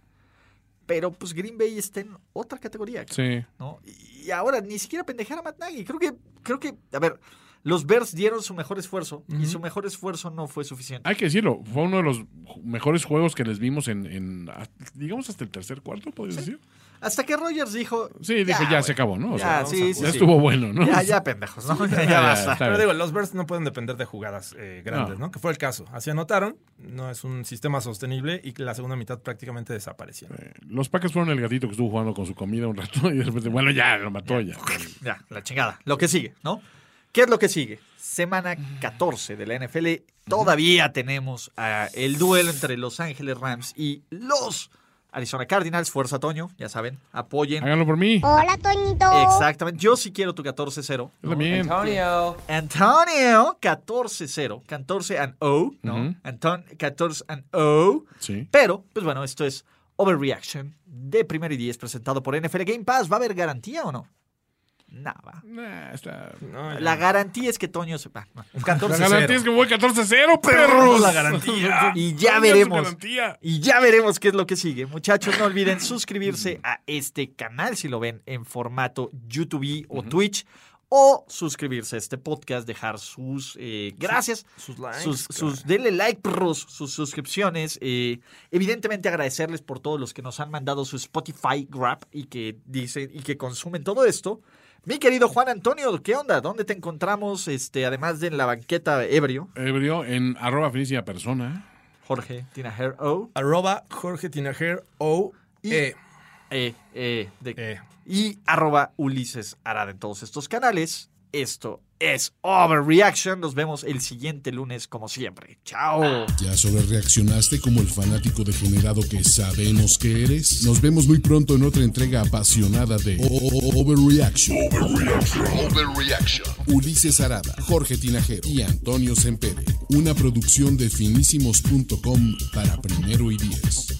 Pero pues Green Bay está en otra categoría. Sí. ¿no? Y ahora ni siquiera pendejar a Matt Nagy. Creo que, creo que, a ver, los Bears dieron su mejor esfuerzo y su mejor esfuerzo no fue suficiente. Hay que decirlo, fue uno de los mejores juegos que les vimos en, en, digamos, hasta el tercer cuarto, ¿podrías decir? Hasta que Rogers dijo. Sí, dijo, ya, se acabó, ¿no? O Ya, sea, sí, vamos a- sí, ya sí. estuvo bueno, ¿no? Ya, ya, pendejos, ¿no? Ya, ya, ya basta. Pero digo, los Bears no pueden depender de jugadas eh, grandes, No. ¿no? Que fue el caso. Así anotaron, no es un sistema sostenible y que la segunda mitad prácticamente desapareció. Los Packers fueron el gatito que estuvo jugando con su comida un rato y de repente, bueno, ya, lo mató ya. Ya, la chingada. Lo que sigue, ¿no? ¿Qué es lo que sigue? Semana 14 de la NFL. Todavía tenemos ah, el duelo entre Los Ángeles Rams y los Arizona Cardinals. Fuerza, Toño, ya saben, apoyen. Háganlo por mí. Hola, Toñito. Exactamente. Yo sí quiero tu 14-0. Yo también. Antonio. Antonio, 14-0. 14 and O, ¿no? Ujú. Anton, 14 and O. Sí. Pero, pues bueno, esto es Overreaction de Primero y 10 presentado por NFL Game Pass. ¿Va a haber garantía o no? Nada. Nah, está... No, ya. La garantía es que Toño se va. No. 14-0. La garantía es que voy 14-0, perros. La garantía. Y ya veremos. garantía. Y ya veremos qué es lo que sigue. Muchachos, no olviden suscribirse a este canal si lo ven en formato YouTube o Twitch. O suscribirse a este podcast, dejar sus eh, gracias, sus likes, sus- denle like, perros, sus suscripciones. eh, evidentemente agradecerles por todos los que nos han mandado su Spotify Grab y que dicen y que consumen todo esto. Mi querido Juan Antonio, ¿qué onda? ¿Dónde te encontramos? Este, además de en la banqueta ebrio, Ebrio en arroba finísima persona. Jorge Tinajer O. Arroba Jorge Tinajer o E. eh, eh, de- Eh. y arroba Ulises Arada en todos estos canales. Esto es Overreaction. Nos vemos el siguiente lunes como siempre. Chao. ¿Ya sobre reaccionaste como el fanático degenerado que sabemos que eres? Nos vemos muy pronto en otra entrega apasionada de O- O- O- Overreaction. Overreaction. Ulises Arada, Jorge Tinajero y Antonio Sempere. Una producción de finísimos.com para primero y diez.